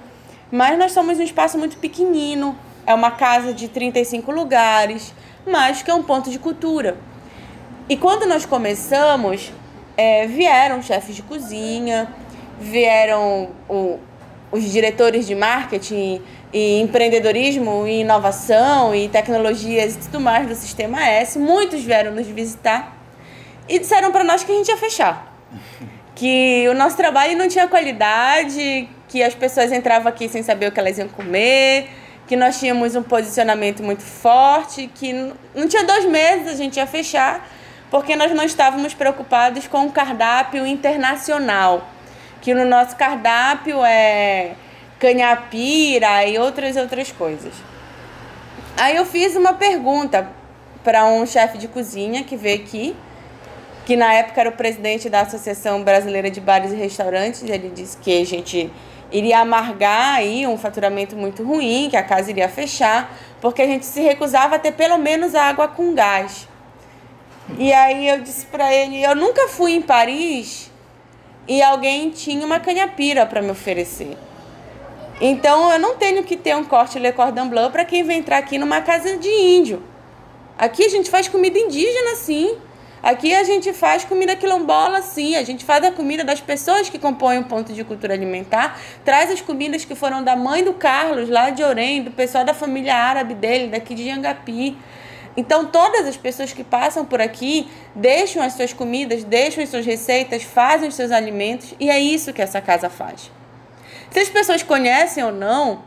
Speaker 4: Mas nós somos um espaço muito pequenino. É uma casa de 35 lugares, mas que é um ponto de cultura. E quando nós começamos, é, vieram chefes de cozinha, vieram o, os diretores de marketing e empreendedorismo e inovação e tecnologias e tudo mais do Sistema S. Muitos vieram nos visitar e disseram para nós que a gente ia fechar. Que o nosso trabalho não tinha qualidade, que as pessoas entravam aqui sem saber o que elas iam comer, que nós tínhamos um posicionamento muito forte, que não tinha dois meses a gente ia fechar porque nós não estávamos preocupados com o cardápio internacional, que no nosso cardápio é canhapira e outras outras coisas. Aí eu fiz uma pergunta para um chefe de cozinha que veio aqui, que na época era o presidente da Associação Brasileira de Bares e Restaurantes, ele disse que a gente iria amargar aí um faturamento muito ruim, que a casa iria fechar, porque a gente se recusava a ter pelo menos água com gás. E aí eu disse para ele, eu nunca fui em Paris e alguém tinha uma canhapira para me oferecer. Então eu não tenho que ter um corte Le Cordon Bleu para quem vem entrar aqui numa casa de índio. Aqui a gente faz comida indígena sim. Aqui a gente faz comida quilombola sim. A gente faz a comida das pessoas que compõem o ponto de cultura alimentar. Traz as comidas que foram da mãe do Carlos, lá de Orem, do pessoal da família árabe dele, daqui de Jangapi. Então, todas as pessoas que passam por aqui deixam as suas comidas, deixam as suas receitas, fazem os seus alimentos e é isso que essa casa faz. Se as pessoas conhecem ou não,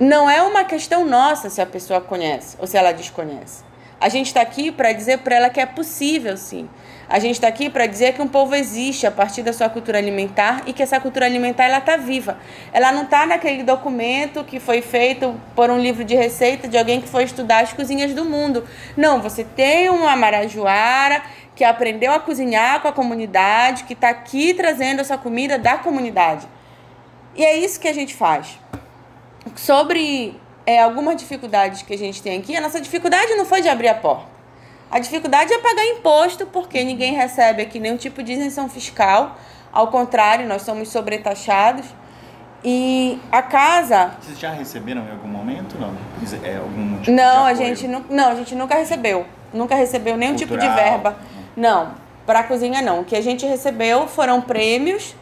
Speaker 4: não é uma questão nossa se a pessoa conhece ou se ela desconhece. A gente está aqui para dizer para ela que é possível, sim. A gente está aqui para dizer que um povo existe a partir da sua cultura alimentar e que essa cultura alimentar ela está viva. Ela não está naquele documento que foi feito por um livro de receita de alguém que foi estudar as cozinhas do mundo. Não, você tem uma marajoara que aprendeu a cozinhar com a comunidade, que está aqui trazendo essa comida da comunidade. E é isso que a gente faz. Sobre é, algumas dificuldades que a gente tem aqui, a nossa dificuldade não foi de abrir a porta. A dificuldade é pagar imposto, porque ninguém recebe aqui nenhum tipo de isenção fiscal. Ao contrário, nós somos sobretaxados. E a casa.
Speaker 3: Vocês já receberam em algum momento? Não,
Speaker 4: é, algum tipo não, a gente não, não, a gente nunca recebeu. Nunca recebeu nenhum Cultural. tipo de verba. Não, para a cozinha não. O que a gente recebeu foram prêmios,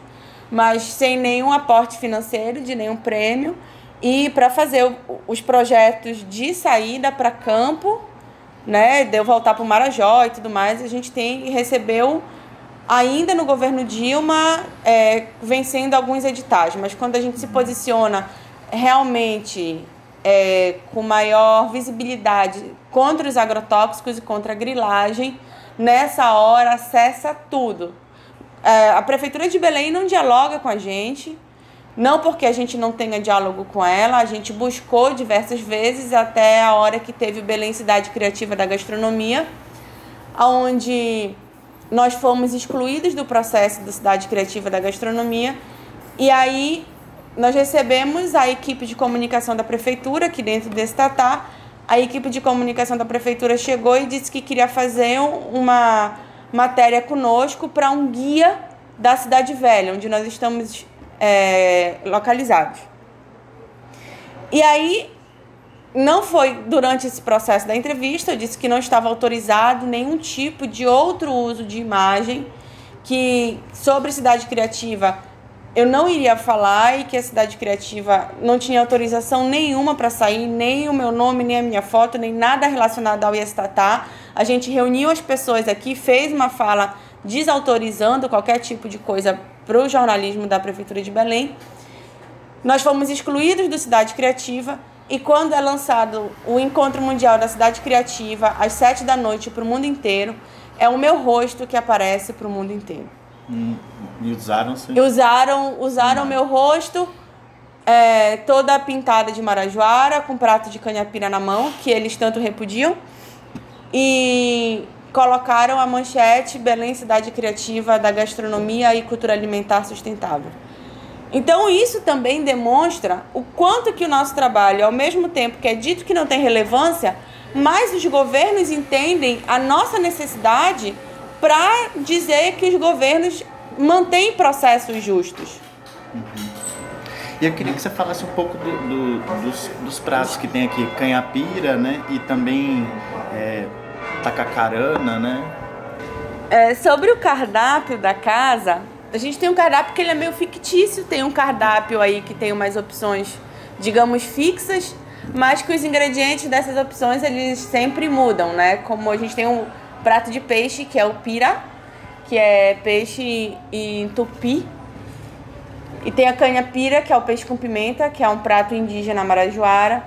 Speaker 4: mas sem nenhum aporte financeiro de nenhum prêmio. E para fazer os projetos de saída para campo né, deu voltar para o Marajó e tudo mais, a gente tem recebeu ainda no governo Dilma é, vencendo alguns editais, mas quando a gente se posiciona realmente é, com maior visibilidade contra os agrotóxicos e contra a grilagem, nessa hora acessa tudo. É, a Prefeitura de Belém não dialoga com a gente, não porque a gente não tenha diálogo com ela, a gente buscou diversas vezes até a hora que teve o Belém Cidade Criativa da Gastronomia, onde nós fomos excluídos do processo da Cidade Criativa da Gastronomia e aí nós recebemos a equipe de comunicação da prefeitura aqui dentro desse tatá. A equipe de comunicação da prefeitura chegou e disse que queria fazer uma matéria conosco para um guia da Cidade Velha, onde nós estamos é, localizados. E aí, não foi durante esse processo da entrevista, eu disse que não estava autorizado nenhum tipo de outro uso de imagem, que sobre cidade criativa eu não iria falar e que a cidade criativa não tinha autorização nenhuma para sair, nem o meu nome, nem a minha foto, nem nada relacionado ao Iestatá. A gente reuniu as pessoas aqui, fez uma fala desautorizando qualquer tipo de coisa para o jornalismo da Prefeitura de Belém. Nós fomos excluídos do Cidade Criativa e quando é lançado o Encontro Mundial da Cidade Criativa, às sete da noite, para o mundo inteiro, é o meu rosto que aparece para o mundo inteiro.
Speaker 3: Hum, e usaram sim.
Speaker 4: Usaram, usaram meu rosto, é, toda pintada de marajoara, com prato de canhapira na mão, que eles tanto repudiam. E colocaram a manchete Belém Cidade Criativa da Gastronomia e Cultura Alimentar Sustentável. Então isso também demonstra o quanto que o nosso trabalho, ao mesmo tempo que é dito que não tem relevância, mas os governos entendem a nossa necessidade para dizer que os governos mantêm processos justos.
Speaker 3: Uhum. E eu queria que você falasse um pouco do, do, dos, dos, pratos que tem aqui, canhapira, né? E também é, tacacarana, né?
Speaker 4: É, sobre o cardápio da casa, a gente tem um cardápio que ele é meio fictício, tem um cardápio aí que tem umas opções, digamos, fixas, mas que os ingredientes dessas opções eles sempre mudam, né? Como a gente tem um prato de peixe, que é o pira, que é peixe em tupi, e tem a canha pira, que é o peixe com pimenta, que é um prato indígena marajoara.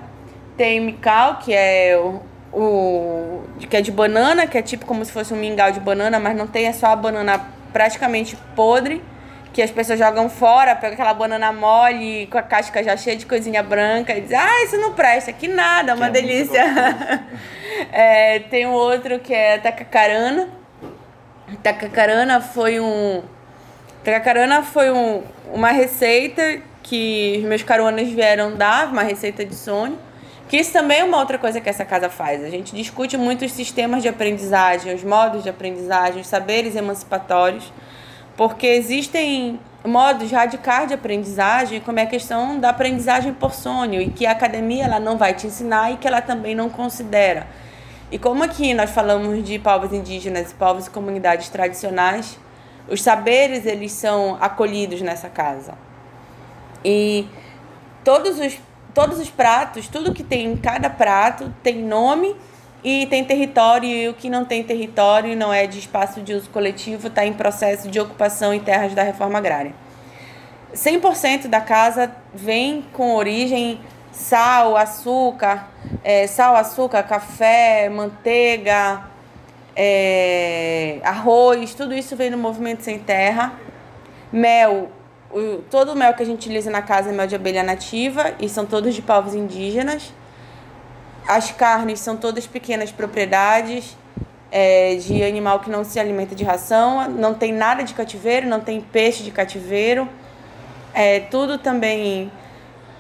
Speaker 4: Tem mical, que é o, o que é de banana, que é tipo como se fosse um mingau de banana, mas não tem, é só a banana praticamente podre, que as pessoas jogam fora, pega aquela banana mole com a casca já cheia de coisinha branca e diz, ah, isso não presta, que nada, uma é delícia. É, tem um outro que é tacacarana. Tacacarana foi um. Tacacarana foi um, uma receita que os meus caruanas vieram dar, uma receita de sonho. Que isso também é uma outra coisa que essa casa faz. A gente discute muito os sistemas de aprendizagem, os modos de aprendizagem, os saberes emancipatórios, porque existem modos radicais de aprendizagem, como é a questão da aprendizagem por sonho, e que a academia ela não vai te ensinar e que ela também não considera. E como aqui nós falamos de povos indígenas, povos e comunidades tradicionais, os saberes eles são acolhidos nessa casa. E todos os todos os pratos, tudo que tem em cada prato tem nome e tem território, e o que não tem território não é de espaço de uso coletivo, está em processo de ocupação em terras da reforma agrária. 100% da casa vem com origem sal, açúcar, é, sal, açúcar, café, manteiga, é, arroz, tudo isso vem no Movimento Sem Terra. Mel, o, todo o mel que a gente utiliza na casa é mel de abelha nativa e são todos de povos indígenas. As carnes são todas pequenas propriedades é, de animal que não se alimenta de ração, não tem nada de cativeiro, não tem peixe de cativeiro. É, tudo também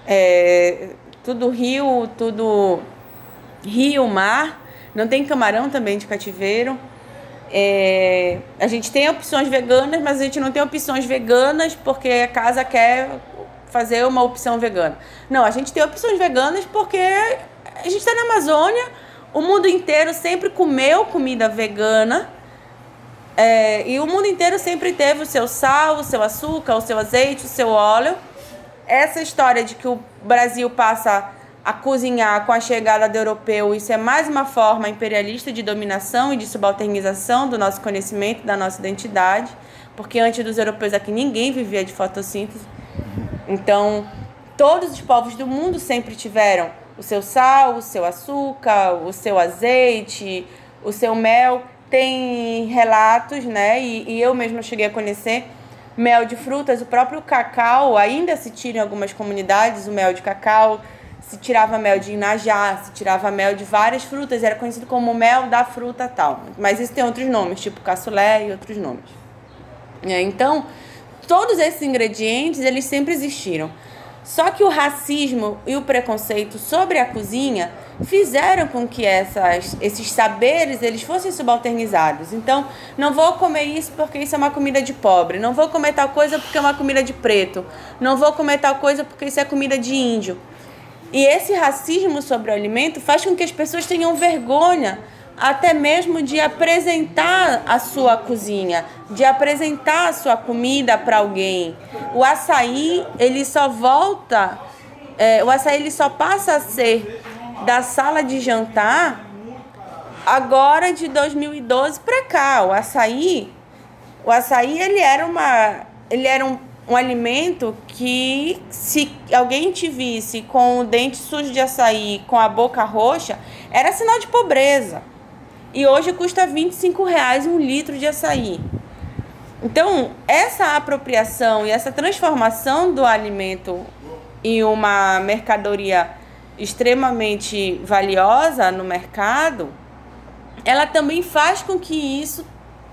Speaker 4: é, tudo rio, tudo rio, mar. Não tem camarão também de cativeiro. É, a gente tem opções veganas, mas a gente não tem opções veganas porque a casa quer fazer uma opção vegana. Não, a gente tem opções veganas porque a gente está na Amazônia, o mundo inteiro sempre comeu comida vegana. É, e o mundo inteiro sempre teve o seu sal, o seu açúcar, o seu azeite, o seu óleo essa história de que o Brasil passa a cozinhar com a chegada do europeu, isso é mais uma forma imperialista de dominação e de subalternização do nosso conhecimento, da nossa identidade, porque antes dos europeus aqui ninguém vivia de fotossíntese. Então, todos os povos do mundo sempre tiveram o seu sal, o seu açúcar, o seu azeite, o seu mel. Tem relatos, né? E, e eu mesma cheguei a conhecer mel de frutas, o próprio cacau, ainda se tira em algumas comunidades o mel de cacau se tirava mel de inajá, se tirava mel de várias frutas, era conhecido como mel da fruta tal. Mas isso tem outros nomes, tipo caçulé e outros nomes. É, então, todos esses ingredientes, eles sempre existiram. Só que o racismo e o preconceito sobre a cozinha fizeram com que essas, esses saberes eles fossem subalternizados. Então, não vou comer isso porque isso é uma comida de pobre. Não vou comer tal coisa porque é uma comida de preto. Não vou comer tal coisa porque isso é comida de índio. E esse racismo sobre o alimento faz com que as pessoas tenham vergonha até mesmo de apresentar a sua cozinha, de apresentar a sua comida para alguém. O açaí, ele só volta, é, o açaí ele só passa a ser da sala de jantar agora de 2012 para cá. O açaí, o açaí ele era uma, ele era um um alimento que se alguém te visse com o dente sujo de açaí, com a boca roxa, era sinal de pobreza. E hoje custa 25 reais um litro de açaí. Então, essa apropriação e essa transformação do alimento em uma mercadoria extremamente valiosa no mercado, ela também faz com que isso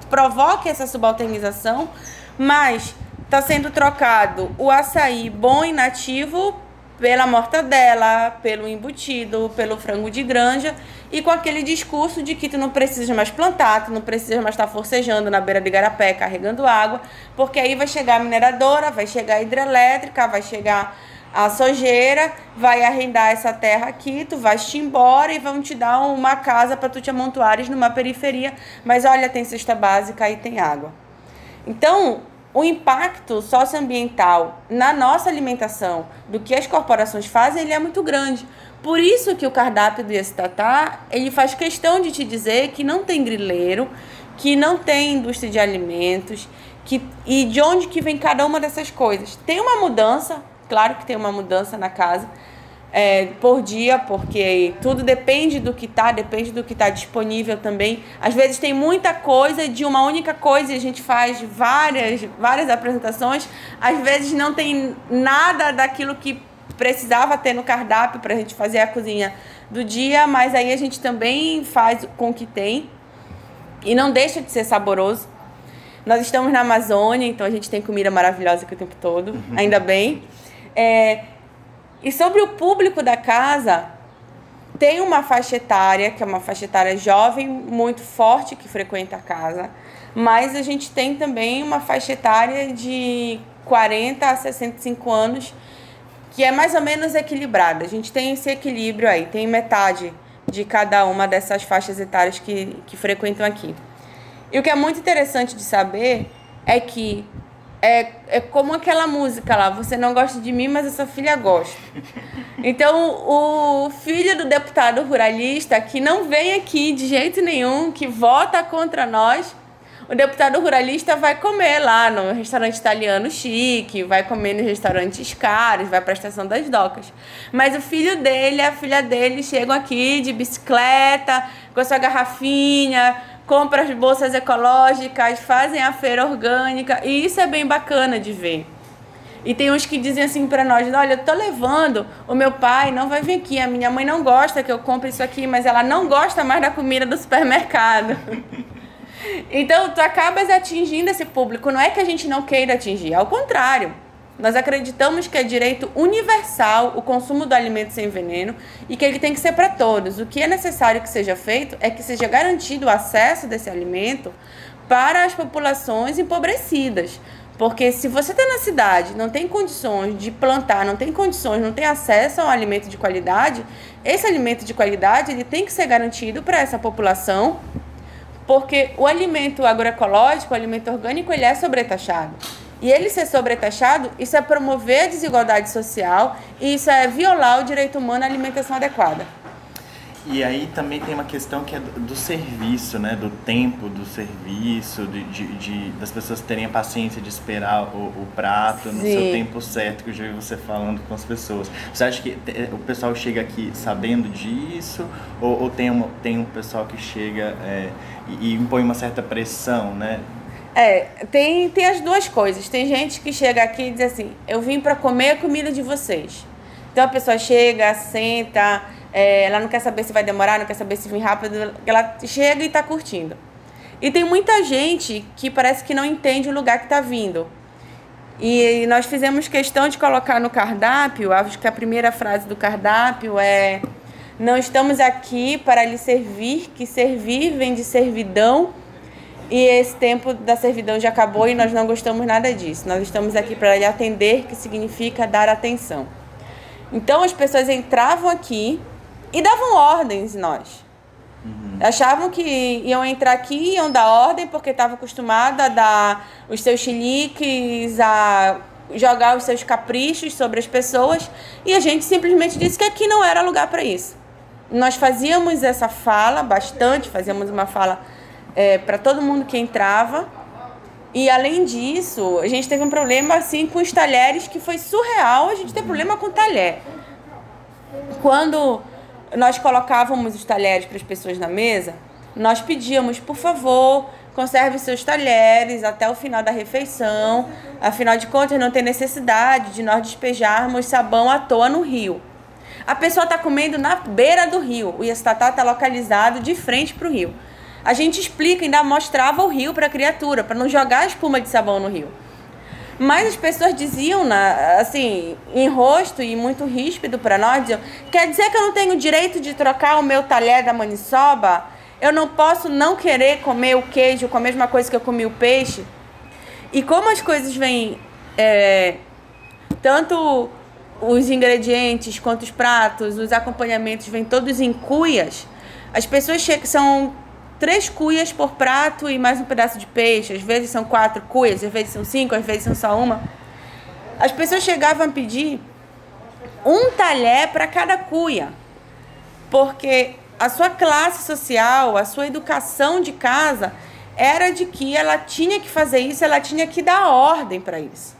Speaker 4: provoque essa subalternização, mas está sendo trocado o açaí bom e nativo pela mortadela, pelo embutido, pelo frango de granja e com aquele discurso de que tu não precisa mais plantar, tu não precisa mais estar forcejando na beira de garapé carregando água, porque aí vai chegar a mineradora, vai chegar a hidrelétrica, vai chegar a sojeira, vai arrendar essa terra aqui, tu vais te embora e vão te dar uma casa para tu te amontoares numa periferia, mas olha, tem cesta básica e tem água. Então, o impacto socioambiental na nossa alimentação do que as corporações fazem, ele é muito grande. Por isso que o cardápio do Estatatá, ele faz questão de te dizer que não tem grileiro, que não tem indústria de alimentos, que, e de onde que vem cada uma dessas coisas. Tem uma mudança, claro que tem uma mudança na casa, é, por dia, porque tudo depende do que tá, depende do que está disponível também. Às vezes tem muita coisa de uma única coisa e a gente faz várias, várias apresentações. Às vezes não tem nada daquilo que precisava ter no cardápio para a gente fazer a cozinha do dia, mas aí a gente também faz com o que tem e não deixa de ser saboroso. Nós estamos na Amazônia, então a gente tem comida maravilhosa aqui o tempo todo, uhum. ainda bem. É, e sobre o público da casa, tem uma faixa etária, que é uma faixa etária jovem, muito forte, que frequenta a casa, mas a gente tem também uma faixa etária de 40 a 65 anos, que é mais ou menos equilibrada. A gente tem esse equilíbrio aí, tem metade de cada uma dessas faixas etárias que, que frequentam aqui. E o que é muito interessante de saber é que é, é como aquela música lá, você não gosta de mim, mas a sua filha gosta. Então, o filho do deputado ruralista, que não vem aqui de jeito nenhum, que vota contra nós, o deputado ruralista vai comer lá no restaurante italiano chique, vai comer nos restaurantes caros, vai para a estação das docas. Mas o filho dele, a filha dele chegam aqui de bicicleta, com a sua garrafinha, compram as bolsas ecológicas, fazem a feira orgânica, e isso é bem bacana de ver. E tem uns que dizem assim para nós: olha, eu tô levando, o meu pai não vai vir aqui, a minha mãe não gosta que eu compre isso aqui, mas ela não gosta mais da comida do supermercado. então, tu acabas atingindo esse público. Não é que a gente não queira atingir, ao contrário. Nós acreditamos que é direito universal o consumo do alimento sem veneno e que ele tem que ser para todos. O que é necessário que seja feito é que seja garantido o acesso desse alimento para as populações empobrecidas. Porque se você está na cidade, não tem condições de plantar, não tem condições, não tem acesso a um alimento de qualidade, esse alimento de qualidade ele tem que ser garantido para essa população, porque o alimento agroecológico, o alimento orgânico, ele é sobretaxado. E ele ser sobretaxado, isso é promover a desigualdade social e isso é violar o direito humano à alimentação adequada.
Speaker 3: E aí também tem uma questão que é do, do serviço, né? Do tempo do serviço, de, de, de, das pessoas terem a paciência de esperar o, o prato no seu tempo certo, que eu já vi você falando com as pessoas. Você acha que o pessoal chega aqui sabendo disso? Ou, ou tem, uma, tem um pessoal que chega é, e, e impõe uma certa pressão, né?
Speaker 4: É, tem, tem as duas coisas. Tem gente que chega aqui e diz assim: eu vim para comer a comida de vocês. Então a pessoa chega, senta é, ela não quer saber se vai demorar, não quer saber se vem rápido. Ela chega e está curtindo. E tem muita gente que parece que não entende o lugar que está vindo. E nós fizemos questão de colocar no cardápio, acho que a primeira frase do cardápio é: Não estamos aqui para lhe servir, que servir vem de servidão. E esse tempo da servidão já acabou e nós não gostamos nada disso. Nós estamos aqui para lhe atender, que significa dar atenção. Então as pessoas entravam aqui e davam ordens nós. Uhum. Achavam que iam entrar aqui, iam dar ordem, porque estavam acostumados a dar os seus chiliques, a jogar os seus caprichos sobre as pessoas. E a gente simplesmente disse que aqui não era lugar para isso. Nós fazíamos essa fala bastante, fazíamos uma fala é, para todo mundo que entrava. E além disso, a gente teve um problema assim com os talheres que foi surreal. A gente teve problema com talher. Quando nós colocávamos os talheres para as pessoas na mesa, nós pedíamos, por favor, conserve seus talheres até o final da refeição. Afinal de contas, não tem necessidade de nós despejarmos sabão à toa no rio. A pessoa está comendo na beira do rio. O Iastatá está localizado de frente para o rio. A gente explica, ainda mostrava o rio para a criatura, para não jogar espuma de sabão no rio. Mas as pessoas diziam, assim, em rosto e muito ríspido para nós, diziam, quer dizer que eu não tenho direito de trocar o meu talher da maniçoba? Eu não posso não querer comer o queijo com a mesma coisa que eu comi o peixe? E como as coisas vêm, é, tanto os ingredientes quanto os pratos, os acompanhamentos vêm todos em cuias, as pessoas são três cuias por prato e mais um pedaço de peixe. Às vezes são quatro cuias, às vezes são cinco, às vezes são só uma. As pessoas chegavam a pedir um talher para cada cuia, porque a sua classe social, a sua educação de casa era de que ela tinha que fazer isso, ela tinha que dar ordem para isso.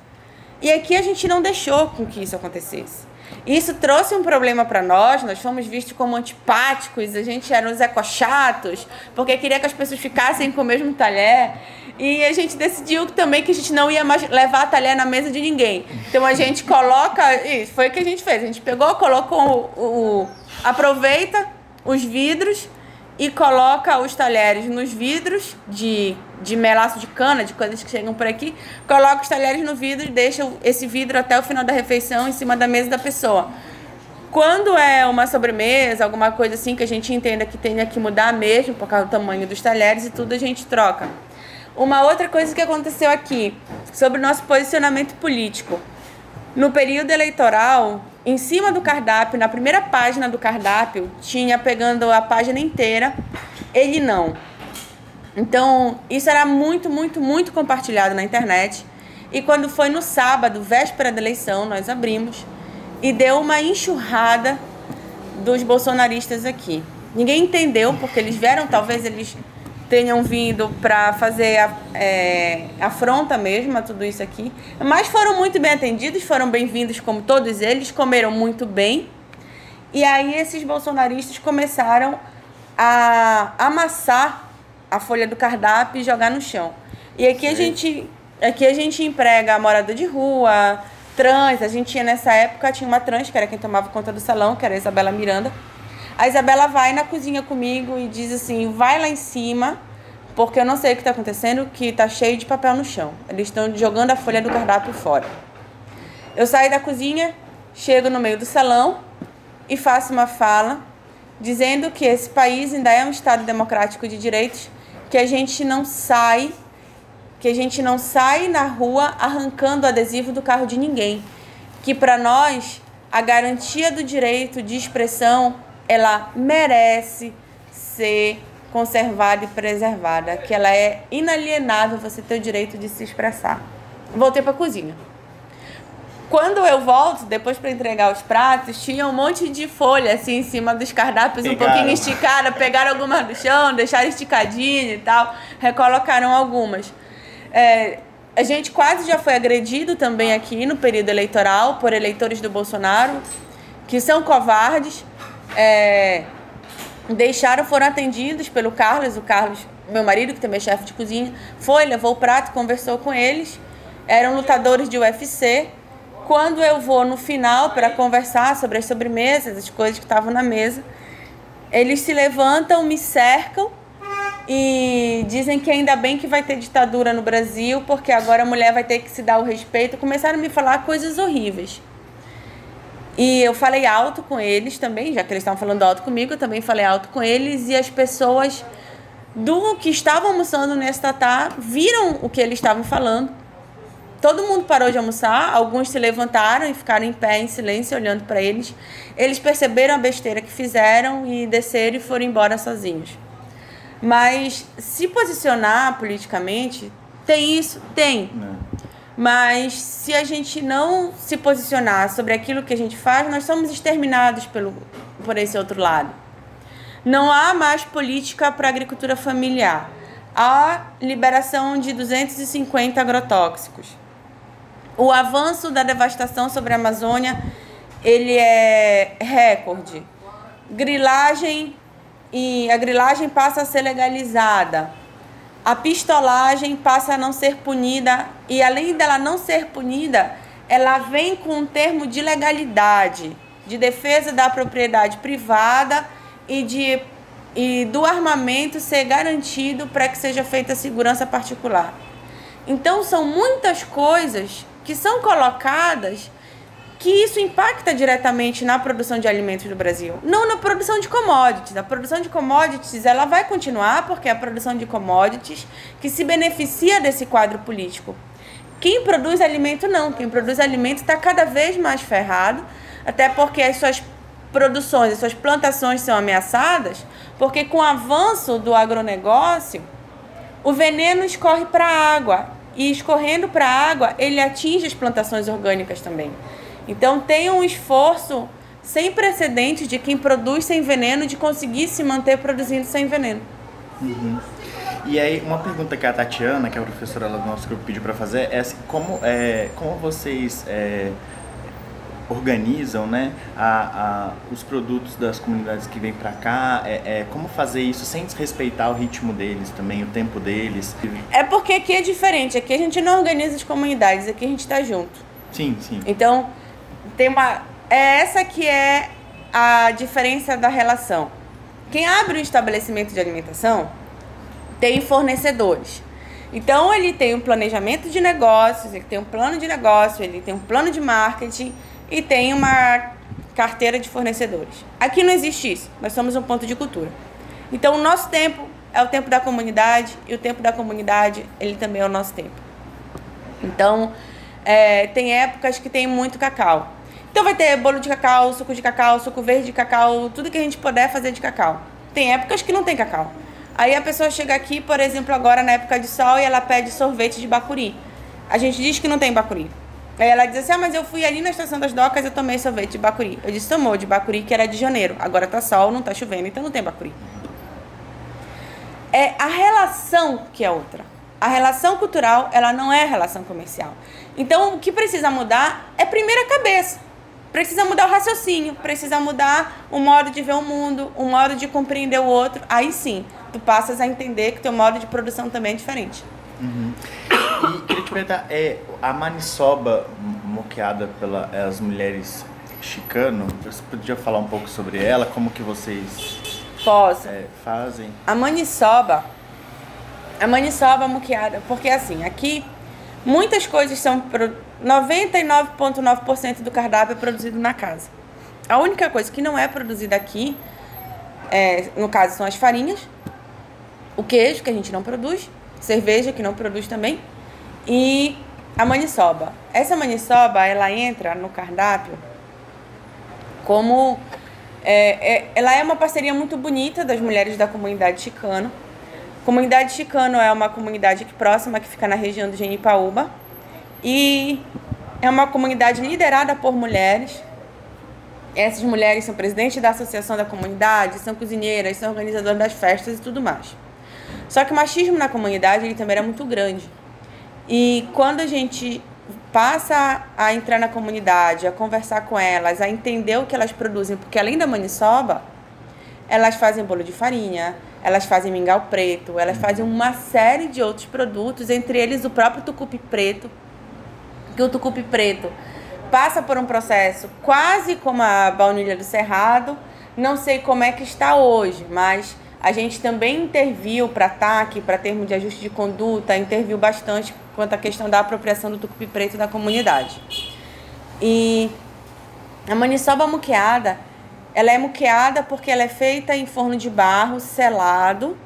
Speaker 4: E aqui a gente não deixou com que isso acontecesse. Isso trouxe um problema para nós, nós fomos vistos como antipáticos, a gente era uns ecochatos, porque queria que as pessoas ficassem com o mesmo talher. E a gente decidiu também que a gente não ia mais levar talher na mesa de ninguém. Então a gente coloca. Isso foi o que a gente fez. A gente pegou, colocou o. o aproveita os vidros e coloca os talheres nos vidros de, de melaço de cana, de coisas que chegam por aqui, coloca os talheres no vidro e deixa esse vidro até o final da refeição em cima da mesa da pessoa. Quando é uma sobremesa, alguma coisa assim que a gente entenda que tenha que mudar mesmo por causa do tamanho dos talheres e tudo, a gente troca. Uma outra coisa que aconteceu aqui, sobre o nosso posicionamento político. No período eleitoral, em cima do cardápio, na primeira página do cardápio, tinha pegando a página inteira, ele não. Então, isso era muito, muito, muito compartilhado na internet. E quando foi no sábado, véspera da eleição, nós abrimos e deu uma enxurrada dos bolsonaristas aqui. Ninguém entendeu, porque eles vieram, talvez eles tenham vindo para fazer a, é, afronta mesmo a tudo isso aqui. Mas foram muito bem atendidos, foram bem-vindos como todos eles, comeram muito bem. E aí esses bolsonaristas começaram a amassar a folha do cardápio e jogar no chão. E aqui a gente, aqui a gente emprega morador de rua, trans, a gente tinha nessa época, tinha uma trans, que era quem tomava conta do salão, que era a Isabela Miranda a Isabela vai na cozinha comigo e diz assim: vai lá em cima, porque eu não sei o que está acontecendo, que está cheio de papel no chão. Eles estão jogando a folha do cardápio fora. Eu saio da cozinha, chego no meio do salão e faço uma fala dizendo que esse país ainda é um Estado democrático de direitos, que a gente não sai, que a gente não sai na rua arrancando o adesivo do carro de ninguém, que para nós a garantia do direito de expressão ela merece ser conservada e preservada, que ela é inalienável você ter o direito de se expressar. voltei para a cozinha. Quando eu volto, depois para entregar os pratos, tinha um monte de folha assim em cima dos cardápios,
Speaker 3: Pegaram.
Speaker 4: um pouquinho esticada, pegaram algumas do chão, deixaram esticadinho e tal, recolocaram algumas. É, a gente quase já foi agredido também aqui no período eleitoral por eleitores do Bolsonaro, que são covardes. É, deixaram, foram atendidos pelo Carlos, o Carlos, meu marido, que também é chefe de cozinha, foi, levou o prato, conversou com eles. Eram lutadores de UFC. Quando eu vou no final para conversar sobre as sobremesas, as coisas que estavam na mesa, eles se levantam, me cercam e dizem que ainda bem que vai ter ditadura no Brasil, porque agora a mulher vai ter que se dar o respeito. Começaram a me falar coisas horríveis. E eu falei alto com eles também, já que eles estavam falando alto comigo, eu também falei alto com eles e as pessoas do que estavam almoçando nesse tatá viram o que eles estavam falando. Todo mundo parou de almoçar, alguns se levantaram e ficaram em pé em silêncio olhando para eles. Eles perceberam a besteira que fizeram e desceram e foram embora sozinhos. Mas se posicionar politicamente, tem isso? Tem.
Speaker 3: Né?
Speaker 4: Mas se a gente não se posicionar sobre aquilo que a gente faz, nós somos exterminados pelo, por esse outro lado. Não há mais política para agricultura familiar. Há liberação de 250 agrotóxicos. O avanço da devastação sobre a Amazônia, ele é recorde. Grilagem e a grilagem passa a ser legalizada a pistolagem passa a não ser punida e além dela não ser punida, ela vem com um termo de legalidade, de defesa da propriedade privada e de e do armamento ser garantido para que seja feita segurança particular. Então são muitas coisas que são colocadas que isso impacta diretamente na produção de alimentos do Brasil. Não na produção de commodities. A produção de commodities ela vai continuar porque é a produção de commodities que se beneficia desse quadro político. Quem produz alimento não. Quem produz alimento está cada vez mais ferrado, até porque as suas produções, as suas plantações são ameaçadas, porque com o avanço do agronegócio, o veneno escorre para a água e escorrendo para a água, ele atinge as plantações orgânicas também. Então tem um esforço sem precedentes de quem produz sem veneno de conseguir se manter produzindo sem veneno.
Speaker 3: Uhum. E aí, uma pergunta que a Tatiana, que é a professora do nosso grupo, pediu para fazer é assim, como, é, como vocês é, organizam né, a, a, os produtos das comunidades que vêm para cá, é, é, como fazer isso sem desrespeitar o ritmo deles também, o tempo deles?
Speaker 4: É porque aqui é diferente, aqui a gente não organiza as comunidades, aqui a gente está junto.
Speaker 3: Sim, sim.
Speaker 4: Então, tem uma. É essa que é a diferença da relação. Quem abre um estabelecimento de alimentação tem fornecedores. Então ele tem um planejamento de negócios, ele tem um plano de negócio, ele tem um plano de marketing e tem uma carteira de fornecedores. Aqui não existe isso. Nós somos um ponto de cultura. Então o nosso tempo é o tempo da comunidade e o tempo da comunidade ele também é o nosso tempo. Então é, tem épocas que tem muito cacau. Então vai ter bolo de cacau, suco de cacau, suco verde de cacau, tudo que a gente puder fazer de cacau. Tem épocas que não tem cacau. Aí a pessoa chega aqui, por exemplo, agora na época de sol e ela pede sorvete de bacuri. A gente diz que não tem bacuri. Aí ela diz assim: Ah, mas eu fui ali na estação das docas eu tomei sorvete de bacuri. Eu disse: Tomou de bacuri, que era de janeiro. Agora tá sol, não tá chovendo, então não tem bacuri. É a relação que é outra. A relação cultural, ela não é relação comercial. Então, o que precisa mudar é primeiro a cabeça. Precisa mudar o raciocínio, precisa mudar o modo de ver o mundo, o modo de compreender o outro. Aí sim, tu passas a entender que teu modo de produção também é diferente.
Speaker 3: Uhum. E queria te perguntar, é, a maniçoba moqueada pelas mulheres chicano, você podia falar um pouco sobre ela, como que vocês
Speaker 4: Posso.
Speaker 3: é, fazem?
Speaker 4: A maniçoba, a maniçoba moqueada, porque assim, aqui muitas coisas são pro- 99,9% do cardápio é produzido na casa. A única coisa que não é produzida aqui, é, no caso, são as farinhas, o queijo, que a gente não produz, cerveja, que não produz também, e a maniçoba. Essa maniçoba, ela entra no cardápio como é, é- ela é uma parceria muito bonita das mulheres da comunidade chicano. Comunidade chicano é uma comunidade aqui próxima que fica na região do Genipaúba. E é uma comunidade liderada por mulheres. Essas mulheres são presidentes da associação da comunidade, são cozinheiras, são organizadoras das festas e tudo mais. Só que o machismo na comunidade ele também era muito grande. E quando a gente passa a entrar na comunidade, a conversar com elas, a entender o que elas produzem, porque além da maniçoba, elas fazem bolo de farinha, elas fazem mingau preto, elas fazem uma série de outros produtos, entre eles o próprio tucupi preto, que o tucupi preto passa por um processo quase como a baunilha do cerrado, não sei como é que está hoje, mas a gente também interviu para ataque, para termo de ajuste de conduta, interviu bastante quanto à questão da apropriação do tucupi preto da comunidade. E a maniçoba muqueada, ela é muqueada porque ela é feita em forno de barro selado,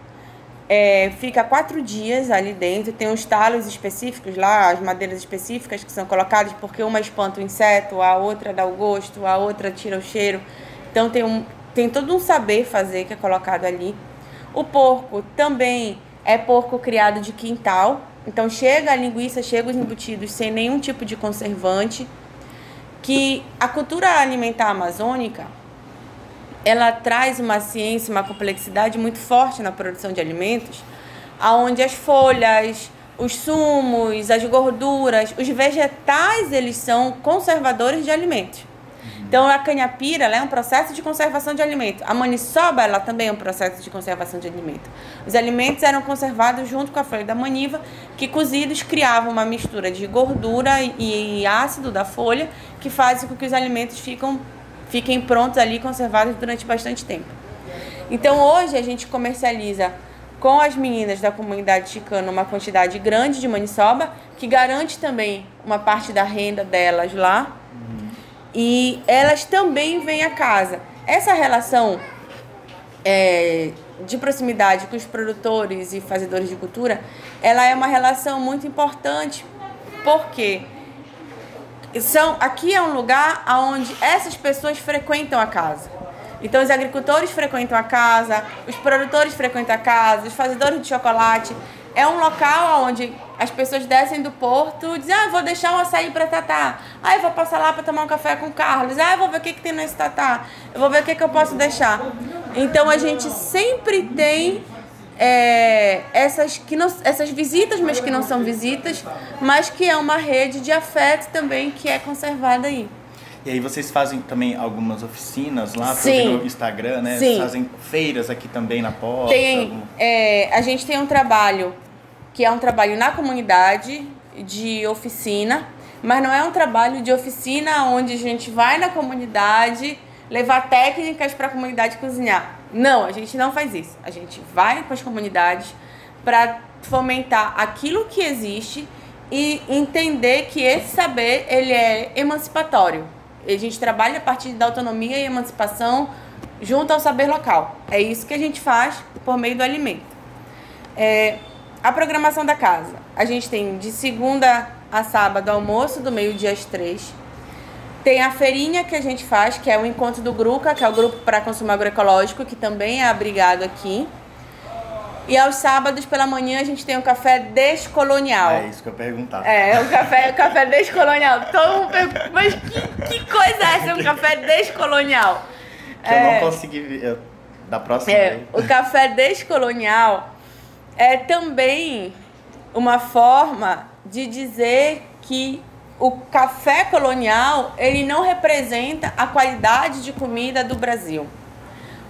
Speaker 4: é, fica quatro dias ali dentro, tem uns talos específicos lá, as madeiras específicas que são colocadas, porque uma espanta o inseto, a outra dá o gosto, a outra tira o cheiro. Então tem, um, tem todo um saber fazer que é colocado ali. O porco também é porco criado de quintal. Então chega a linguiça, chega os embutidos sem nenhum tipo de conservante. Que a cultura alimentar amazônica, ela traz uma ciência, uma complexidade muito forte na produção de alimentos, aonde as folhas, os sumos, as gorduras, os vegetais, eles são conservadores de alimentos. Então a canhapira é um processo de conservação de alimento. A maniçoba ela também é um processo de conservação de alimento. Os alimentos eram conservados junto com a folha da maniva, que cozidos criavam uma mistura de gordura e ácido da folha, que faz com que os alimentos ficam, fiquem prontos ali, conservados durante bastante tempo. Então hoje a gente comercializa com as meninas da comunidade chicana uma quantidade grande de maniçoba, que garante também uma parte da renda delas lá e elas também vêm a casa. Essa relação é, de proximidade com os produtores e fazedores de cultura, ela é uma relação muito importante, porque são, aqui é um lugar onde essas pessoas frequentam a casa. Então, os agricultores frequentam a casa, os produtores frequentam a casa, os fazedores de chocolate. É um local onde as pessoas descem do porto e dizem, ah, vou deixar um açaí para Tatá. Ah, eu vou passar lá para tomar um café com o Carlos. Ah, eu vou ver o que, que tem nesse Tatá. Eu vou ver o que, que eu posso deixar. Então, a gente sempre tem é, essas, que não, essas visitas, mas que não são visitas, mas que é uma rede de afeto também que é conservada aí.
Speaker 3: E aí vocês fazem também algumas oficinas lá
Speaker 4: Sim.
Speaker 3: no Instagram, né?
Speaker 4: Sim.
Speaker 3: Fazem feiras aqui também na porta.
Speaker 4: Tem,
Speaker 3: alguma-
Speaker 4: é, a gente tem um trabalho que é um trabalho na comunidade de oficina, mas não é um trabalho de oficina onde a gente vai na comunidade levar técnicas para a comunidade cozinhar. Não, a gente não faz isso. A gente vai para as comunidades para fomentar aquilo que existe e entender que esse saber ele é emancipatório. A gente trabalha a partir da autonomia e emancipação junto ao saber local. É isso que a gente faz por meio do alimento. É, a programação da casa. A gente tem de segunda a sábado almoço, do meio-dia às três. Tem a feirinha que a gente faz, que é o encontro do GRUCA, que é o Grupo para Consumo Agroecológico, que também é abrigado aqui. E aos sábados pela manhã a gente tem o café descolonial.
Speaker 3: É isso que eu perguntava.
Speaker 4: É, o café, o café descolonial. Todo mundo pergunta, mas que, que coisa é essa, um café descolonial?
Speaker 3: Que eu não consegui ver. eu- Da próxima
Speaker 4: É,
Speaker 3: vez.
Speaker 4: o café descolonial é também uma forma de dizer que o café colonial ele não representa a qualidade de comida do Brasil.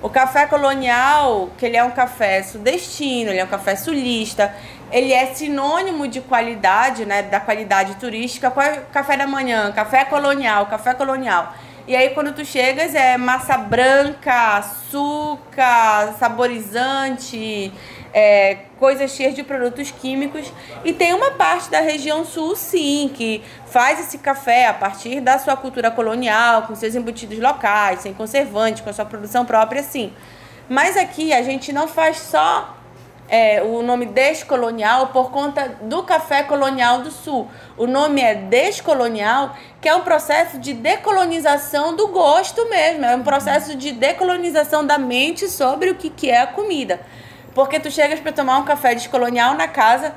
Speaker 4: O café colonial, que ele é um café sudestino, ele é um café sulista, ele é sinônimo de qualidade, né, da qualidade turística. Qual é café da manhã? Café colonial, café colonial. E aí quando tu chegas é massa branca, açúcar, saborizante, é, coisas cheias de produtos químicos. E tem uma parte da região sul, sim, que faz esse café a partir da sua cultura colonial, com seus embutidos locais, sem conservante, com a sua produção própria, sim. Mas aqui a gente não faz só é, o nome descolonial por conta do café colonial do sul. O nome é descolonial, que é um processo de decolonização do gosto mesmo, é um processo de decolonização da mente sobre o que, que é a comida. Porque tu chegas para tomar um café descolonial na casa,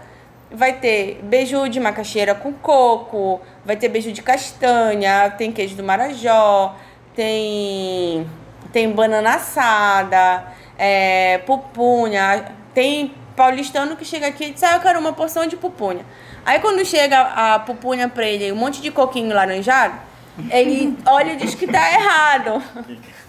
Speaker 4: vai ter beiju de macaxeira com coco, vai ter beiju de castanha, tem queijo do Marajó, tem, tem banana assada, é, pupunha, tem paulistano que chega aqui e diz, ah, eu quero uma porção de pupunha. Aí quando chega a pupunha pra ele, um monte de coquinho laranjado, ele olha e diz que tá errado.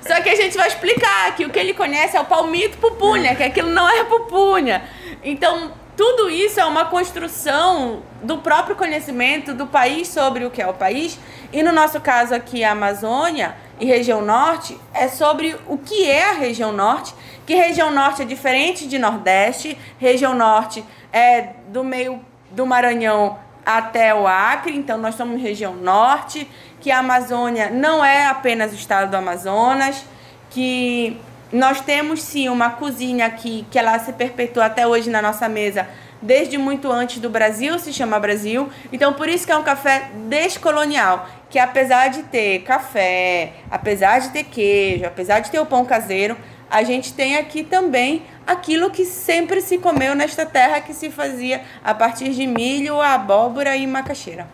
Speaker 4: Só que a gente vai explicar que o que ele conhece é o palmito pupunha, que aquilo não é pupunha. Então, tudo isso é uma construção do próprio conhecimento do país sobre o que é o país. E no nosso caso aqui, a Amazônia e região norte, é sobre o que é a região norte, que região norte é diferente de Nordeste, região norte é do meio do Maranhão até o Acre, então nós somos região norte, que a Amazônia não é apenas o estado do Amazonas, que nós temos sim uma cozinha aqui que ela se perpetua até hoje na nossa mesa, desde muito antes do Brasil, se chama Brasil. Então por isso que é um café descolonial, que apesar de ter café, apesar de ter queijo, apesar de ter o pão caseiro, a gente tem aqui também aquilo que sempre se comeu nesta terra que se fazia a partir de milho, abóbora e macaxeira.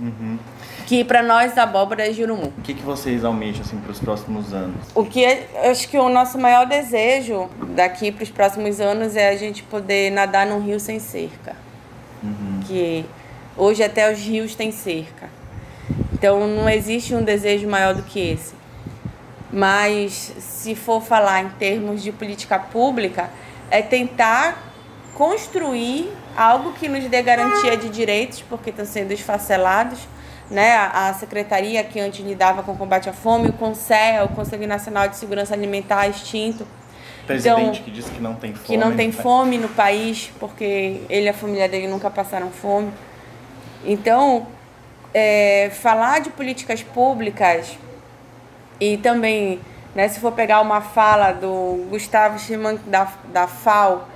Speaker 4: Uhum que para nós a abóbora é jurumu.
Speaker 3: O que, que vocês almejam assim, para os próximos anos?
Speaker 4: O que é, acho que o nosso maior desejo daqui para os próximos anos é a gente poder nadar num rio sem cerca. Uhum. Que hoje até os rios têm cerca. Então não existe um desejo maior do que esse. Mas se for falar em termos de política pública, é tentar construir algo que nos dê garantia de direitos, porque estão sendo esfacelados né, a, secretaria que antes lidava com o combate à fome, o CONSEA, o Conselho Nacional de Segurança Alimentar extinto.
Speaker 3: Presidente então, que disse que não tem fome.
Speaker 4: Que não tem fome no país, porque ele e a família dele nunca passaram fome. Então, é, falar de políticas públicas e também, né, se for pegar uma fala do Gustavo Schimann da, da FAO,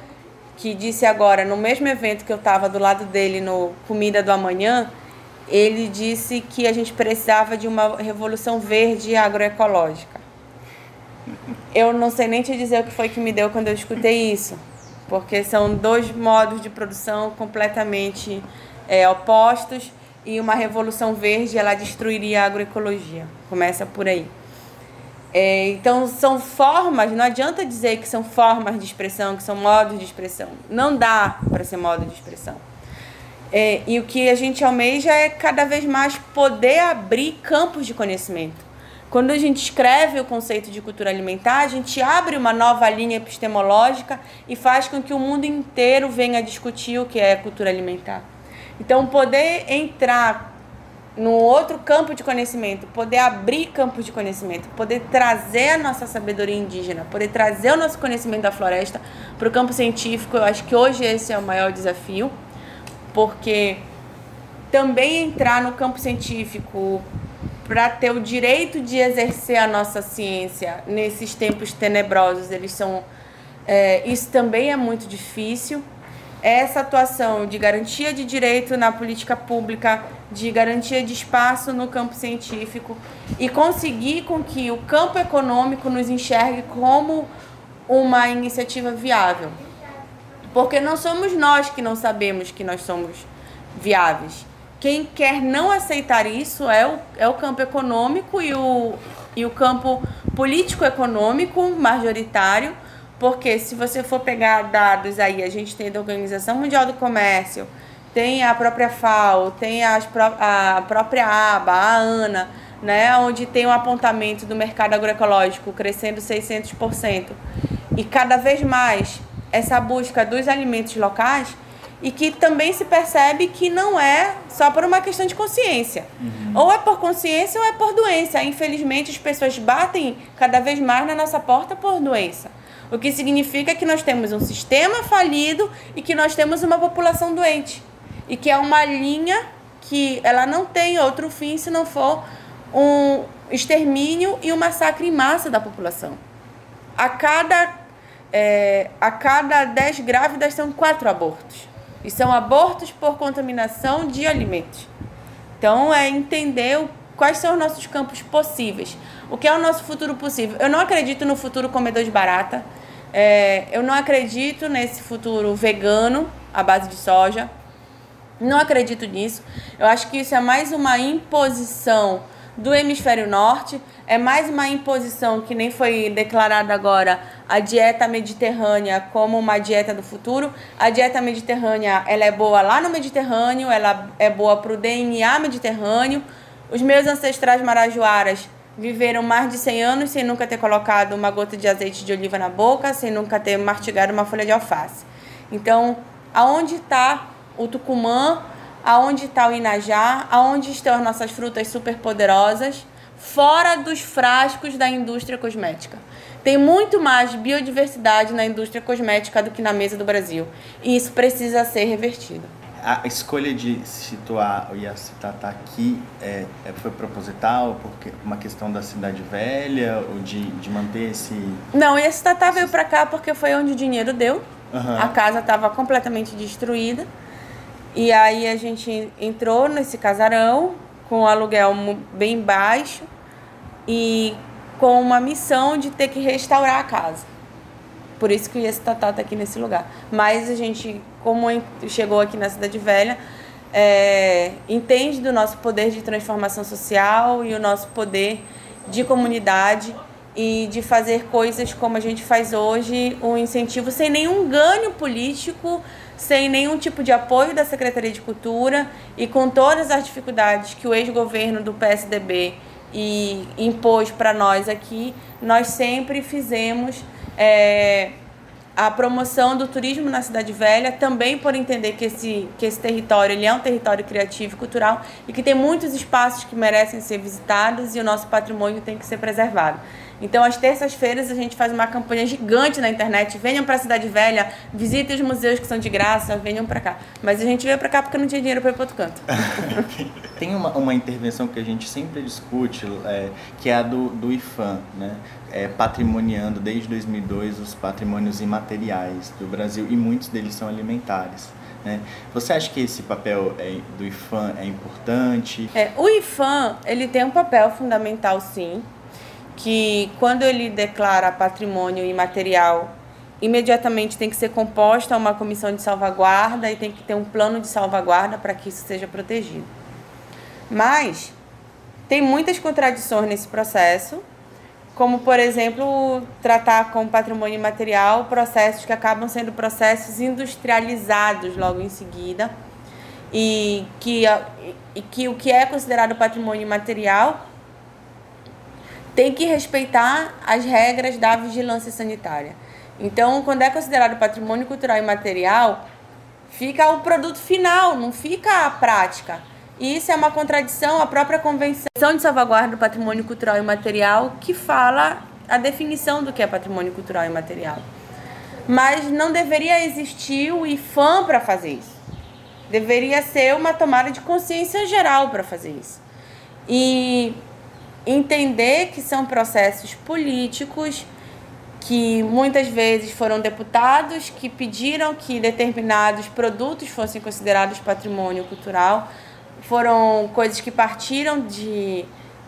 Speaker 4: que disse agora, no mesmo evento que eu estava do lado dele no Comida do Amanhã, ele disse que a gente precisava de uma revolução verde agroecológica. Eu não sei nem te dizer o que foi que me deu quando eu escutei isso, porque são dois modos de produção completamente é, opostos e uma revolução verde ela destruiria a agroecologia. Começa por aí. É, então são formas, não adianta dizer que são formas de expressão, que são modos de expressão. Não dá para ser modo de expressão. É, e o que a gente almeja é cada vez mais poder abrir campos de conhecimento. Quando a gente escreve o conceito de cultura alimentar, a gente abre uma nova linha epistemológica e faz com que o mundo inteiro venha discutir o que é cultura alimentar. Então, poder entrar no outro campo de conhecimento, poder abrir campos de conhecimento, poder trazer a nossa sabedoria indígena, poder trazer o nosso conhecimento da floresta para o campo científico, eu acho que hoje esse é o maior desafio porque também entrar no campo científico para ter o direito de exercer a nossa ciência nesses tempos tenebrosos, eles são é, isso também é muito difícil. Essa atuação de garantia de direito na política pública, de garantia de espaço no campo científico e conseguir com que o campo econômico nos enxergue como uma iniciativa viável. Porque não somos nós que não sabemos que nós somos viáveis. Quem quer não aceitar isso é o, é o campo econômico e o, e o campo político-econômico majoritário, porque se você for pegar dados aí, a gente tem da Organização Mundial do Comércio, tem a própria FAO, tem as, a própria ABA, a ANA, né, onde tem um apontamento do mercado agroecológico crescendo 600%. E cada vez mais essa busca dos alimentos locais e que também se percebe que não é só por uma questão de consciência. Uhum. Ou é por consciência ou é por doença. Infelizmente, as pessoas batem cada vez mais na nossa porta por doença. O que significa que nós temos um sistema falido e que nós temos uma população doente. E que é uma linha que ela não tem outro fim se não for um extermínio e um massacre em massa da população. A cada é, a cada 10 grávidas são 4 abortos. E são abortos por contaminação de alimentos. Então, é entender quais são os nossos campos possíveis. O que é o nosso futuro possível? Eu não acredito no futuro comedor de barata. É, eu não acredito nesse futuro vegano, à base de soja. Não acredito nisso. Eu acho que isso é mais uma imposição do hemisfério norte, é mais uma imposição que nem foi declarada agora a dieta mediterrânea como uma dieta do futuro. A dieta mediterrânea, ela é boa lá no Mediterrâneo, ela é boa para o DNA mediterrâneo. Os meus ancestrais marajoaras viveram mais de 100 anos sem nunca ter colocado uma gota de azeite de oliva na boca, sem nunca ter mastigado uma folha de alface. Então, aonde está o Tucumã, aonde está o Inajá, aonde estão as nossas frutas super poderosas, fora dos frascos da indústria cosmética. Tem muito mais biodiversidade na indústria cosmética do que na mesa do Brasil. E isso precisa ser revertido.
Speaker 3: A escolha de situar o Yacitatá aqui é, é, foi proposital, porque uma questão da cidade velha, ou de, de manter esse...
Speaker 4: Não, o Yacitatá veio para cá porque foi onde o dinheiro deu. Uhum. A casa estava completamente destruída. E aí a gente entrou nesse casarão com um aluguel bem baixo e com uma missão de ter que restaurar a casa. Por isso que esse Tatá está aqui nesse lugar. Mas a gente, como chegou aqui na Cidade Velha, é, entende do nosso poder de transformação social e o nosso poder de comunidade e de fazer coisas como a gente faz hoje, um incentivo sem nenhum ganho político, sem nenhum tipo de apoio da Secretaria de Cultura e com todas as dificuldades que o ex-governo do PSDB e impôs para nós aqui, nós sempre fizemos é, a promoção do turismo na Cidade Velha, também por entender que esse, que esse território ele é um território criativo e cultural e que tem muitos espaços que merecem ser visitados e o nosso patrimônio tem que ser preservado. Então, às terças-feiras, a gente faz uma campanha gigante na internet. Venham para a Cidade Velha, visitem os museus que são de graça, venham para cá. Mas a gente veio para cá porque não tinha dinheiro para ir para outro canto.
Speaker 3: Tem uma, uma intervenção que a gente sempre discute, é, que é a do, do IFAM, né? É, patrimoniando desde 2002 os patrimônios imateriais do Brasil e muitos deles são alimentares. Né? Você acha que esse papel é, do IFAM é importante?
Speaker 4: É, o IFAM ele tem um papel fundamental, sim que quando ele declara patrimônio imaterial, imediatamente tem que ser composta uma comissão de salvaguarda e tem que ter um plano de salvaguarda para que isso seja protegido. Mas tem muitas contradições nesse processo, como por exemplo, tratar com patrimônio imaterial processos que acabam sendo processos industrializados logo em seguida. E que, e que o que é considerado patrimônio imaterial tem que respeitar as regras da vigilância sanitária. Então, quando é considerado patrimônio cultural e material, fica o produto final, não fica a prática. E isso é uma contradição à própria Convenção de Salvaguarda do Patrimônio Cultural e Material, que fala a definição do que é patrimônio cultural e material. Mas não deveria existir o IFAM para fazer isso. Deveria ser uma tomada de consciência geral para fazer isso. E entender que são processos políticos que muitas vezes foram deputados que pediram que determinados produtos fossem considerados patrimônio cultural, foram coisas que partiram de,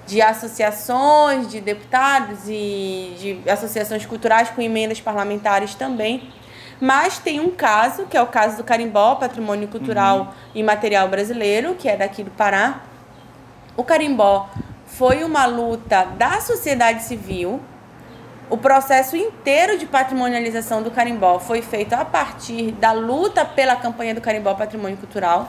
Speaker 4: de associações de deputados e de associações culturais com emendas parlamentares também. Mas tem um caso, que é o caso do carimbó, patrimônio cultural uhum. e material brasileiro, que é daqui do Pará. O carimbó foi uma luta da sociedade civil. O processo inteiro de patrimonialização do carimbó foi feito a partir da luta pela campanha do carimbó Patrimônio Cultural.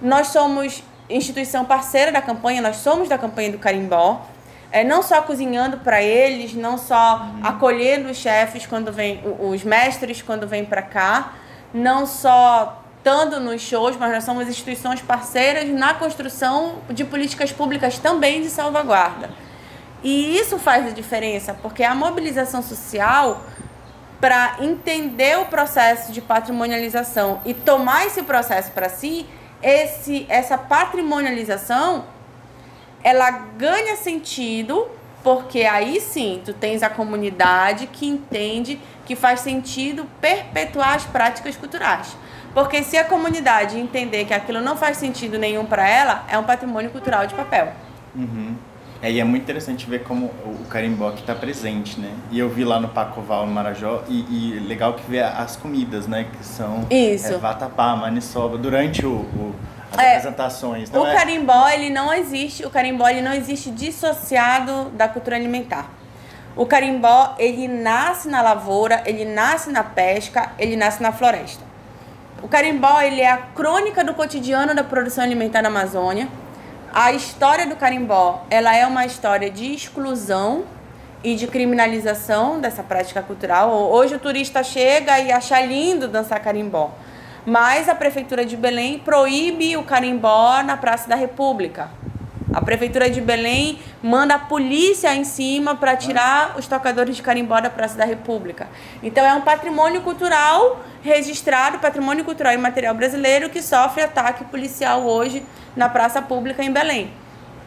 Speaker 4: Nós somos instituição parceira da campanha, nós somos da campanha do carimbó. É, não só cozinhando para eles, não só uhum. acolhendo os chefes quando vem, os mestres quando vêm para cá, não só estando nos shows, mas nós somos instituições parceiras na construção de políticas públicas também de salvaguarda. E isso faz a diferença, porque a mobilização social para entender o processo de patrimonialização e tomar esse processo para si, esse essa patrimonialização ela ganha sentido porque aí sim tu tens a comunidade que entende que faz sentido perpetuar as práticas culturais. Porque se a comunidade entender que aquilo não faz sentido nenhum para ela, é um patrimônio cultural de papel.
Speaker 3: Uhum. É, e é muito interessante ver como o carimbó que está presente, né? E eu vi lá no Pacoval, no Marajó, e, e legal que vê as comidas, né? Que são
Speaker 4: Isso.
Speaker 3: É, vatapá, maniçoba, durante o, o as
Speaker 4: É,
Speaker 3: apresentações.
Speaker 4: O
Speaker 3: Então, é-
Speaker 4: carimbó, ele não existe, o carimbó ele não existe dissociado da cultura alimentar. O carimbó, ele nasce na lavoura, ele nasce na pesca, ele nasce na floresta. O carimbó, ele é a crônica do cotidiano da produção alimentar na Amazônia. A história do carimbó, ela é uma história de exclusão e de criminalização dessa prática cultural. Hoje o turista chega e acha lindo dançar carimbó. Mas a prefeitura de Belém proíbe o carimbó na Praça da República. A prefeitura de Belém manda a polícia em cima para tirar os tocadores de carimbó da Praça da República. Então é um patrimônio cultural registrado, patrimônio cultural e material brasileiro que sofre ataque policial hoje na praça pública em Belém.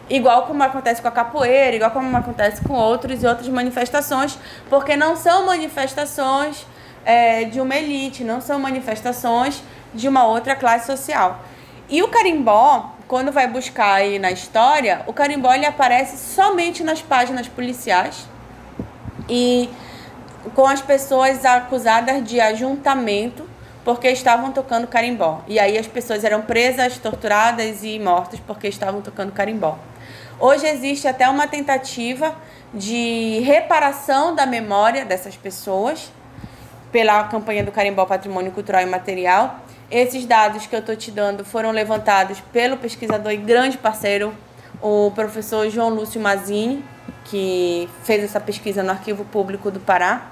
Speaker 4: Igual como acontece com a capoeira, igual como acontece com outros e outras manifestações, porque não são manifestações é, de uma elite, não são manifestações de uma outra classe social. E o carimbó, quando vai buscar aí na história, o carimbó ele aparece somente nas páginas policiais e com as pessoas acusadas de ajuntamento porque estavam tocando carimbó. E aí as pessoas eram presas, torturadas e mortas porque estavam tocando carimbó. Hoje existe até uma tentativa de reparação da memória dessas pessoas pela campanha do Carimbó Patrimônio Cultural e Material. Esses dados que eu estou te dando foram levantados pelo pesquisador e grande parceiro, o professor João Lúcio Mazini, que fez essa pesquisa no Arquivo Público do Pará.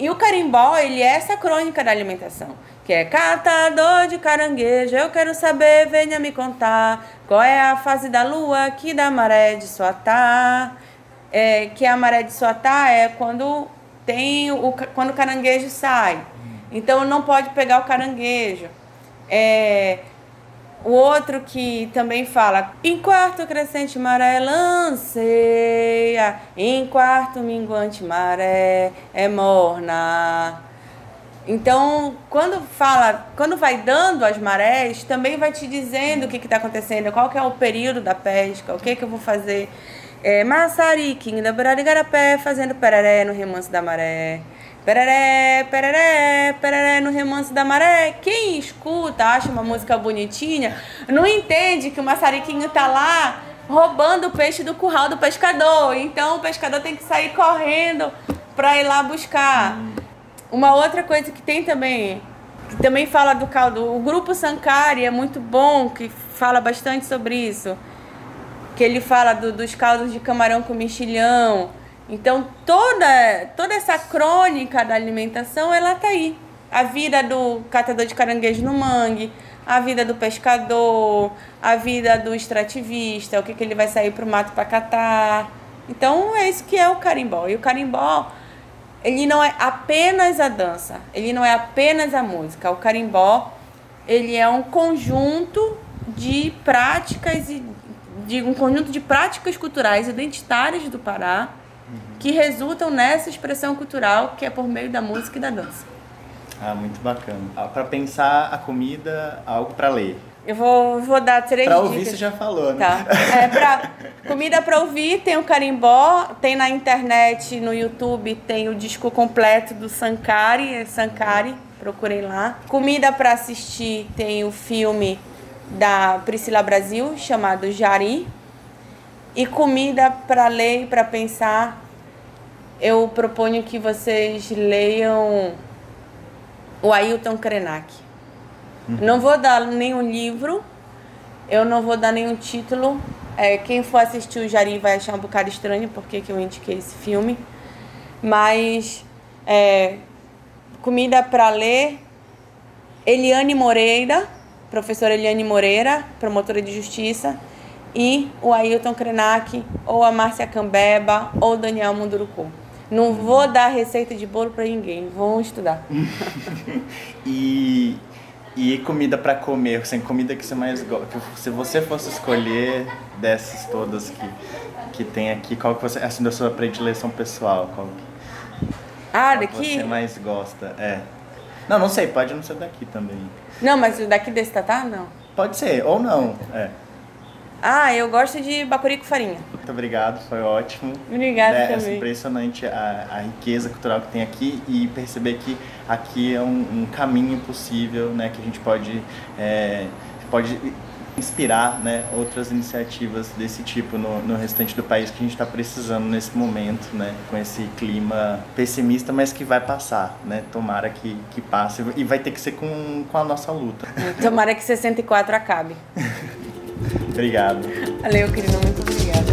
Speaker 4: E o carimbó, ele é essa crônica da alimentação, que é catador de caranguejo, eu quero saber, venha me contar, qual é a fase da lua que da maré de Suatá, é, que a maré de Suatá é quando tem o quando o caranguejo sai. Então não pode pegar o caranguejo. É, o outro que também fala, em quarto crescente maré lanceia, em quarto minguante maré é morna. Então, quando fala, quando vai dando as marés, também vai te dizendo o que está acontecendo, qual que é o período da pesca, o que, que eu vou fazer. É, Massariquinho da beirada de Igarapé fazendo pereré no remanso da maré. Pereré, pereré, pereré no remanso da maré. Quem escuta, acha uma música bonitinha, não entende que o maçariquinho tá lá roubando o peixe do curral do pescador. Então o pescador tem que sair correndo para ir lá buscar. Uma outra coisa que tem também, que também fala do caldo, o grupo Sankari é muito bom, que fala bastante sobre isso. Que ele fala do- dos caldos de camarão com mexilhão. Então, toda, toda essa crônica da alimentação, ela tá aí. A vida do catador de caranguejo no mangue, a vida do pescador, a vida do extrativista, o que, que ele vai sair pro mato para catar. Então, é isso que é o carimbó. E o carimbó, ele não é apenas a dança, ele não é apenas a música. O carimbó, ele é um conjunto de práticas e de um conjunto de práticas culturais identitárias do Pará que resultam nessa expressão cultural que é por meio da música e da dança.
Speaker 3: Ah, muito bacana. Ah, pra pensar a comida, algo pra ler.
Speaker 4: Eu vou, vou dar três
Speaker 3: Pra
Speaker 4: dicas.
Speaker 3: ouvir você já falou, né?
Speaker 4: Tá. É pra comida pra ouvir, tem o carimbó, tem na internet, no YouTube, tem o disco completo do Sankari, é Sankari, procurem lá. Comida pra assistir, tem o filme da Priscila Brasil, chamado Jari. E comida pra ler e pra pensar, eu proponho que vocês leiam o Ailton Krenak. Não vou dar nenhum livro, eu não vou dar nenhum título. É, quem for assistir o Jari vai achar um bocado estranho porque que eu indiquei esse filme. Mas é, comida para ler, Eliane Moreira, professora Eliane Moreira, promotora de justiça, e o Ailton Krenak, ou a Márcia Cambeba, ou Daniel Munduruku. Não vou dar receita de bolo para ninguém, vão estudar.
Speaker 3: E, e comida pra comer, assim, comida que você mais gosta. que Se você fosse escolher dessas todas que, que tem aqui, qual que você, assim, da sua predileção pessoal, qual que,
Speaker 4: Ah,
Speaker 3: qual que
Speaker 4: daqui?
Speaker 3: você mais gosta? É. Não, não sei, pode não ser daqui também.
Speaker 4: Não, mas o daqui desse tatá, não.
Speaker 3: Pode ser, ou não, é.
Speaker 4: Ah, eu gosto de bacuri com farinha.
Speaker 3: Muito obrigado, foi ótimo.
Speaker 4: Obrigada
Speaker 3: né?
Speaker 4: também.
Speaker 3: É impressionante a, a, riqueza cultural que tem aqui e perceber que aqui é um, um caminho possível, né? Que a gente pode, é, pode inspirar né, outras iniciativas desse tipo no, no restante do país que a gente está precisando nesse momento, né, com esse clima pessimista, mas que vai passar, né? Tomara que, que passe e vai ter que ser com, com a nossa luta.
Speaker 4: Tomara que 64 acabe.
Speaker 3: Obrigado.
Speaker 4: Valeu, querido. Muito obrigada.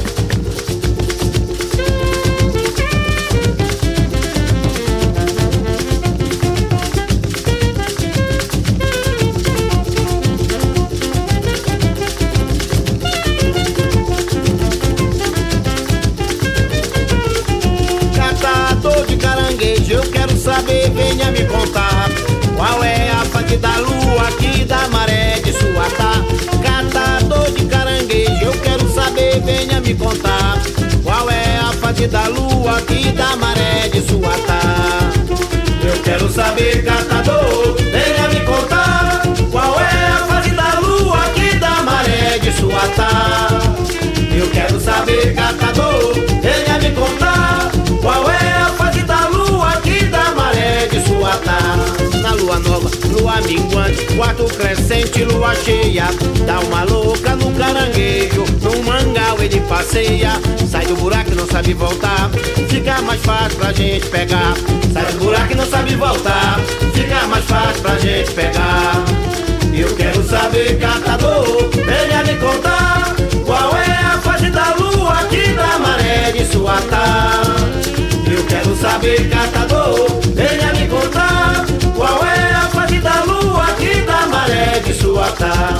Speaker 1: Catador de caranguejo, eu quero saber, venha me contar. Qual é a fase da lua aqui da maré venha me contar. Qual é a fase da lua aqui da maré de Suatá? Eu quero saber, catador, venha me contar. Qual é a fase da lua aqui da maré de Suatá? Eu quero saber, catador, venha me contar. Qual é a fase da lua aqui da maré de Suatá? Na lua nova, lua minguante, quarto crescente, lua cheia. Dá uma louca no caranguejo, mangal ele passeia. Sai do buraco e não sabe voltar. Fica mais fácil pra gente pegar. Sai do buraco e não sabe voltar. Fica mais fácil pra gente pegar. Eu quero saber, catador Venha me contar Qual é a fase da lua Que da maré de Suatá Eu quero saber, catador Venha me contar Qual é a fase da lua Que da maré de Suatá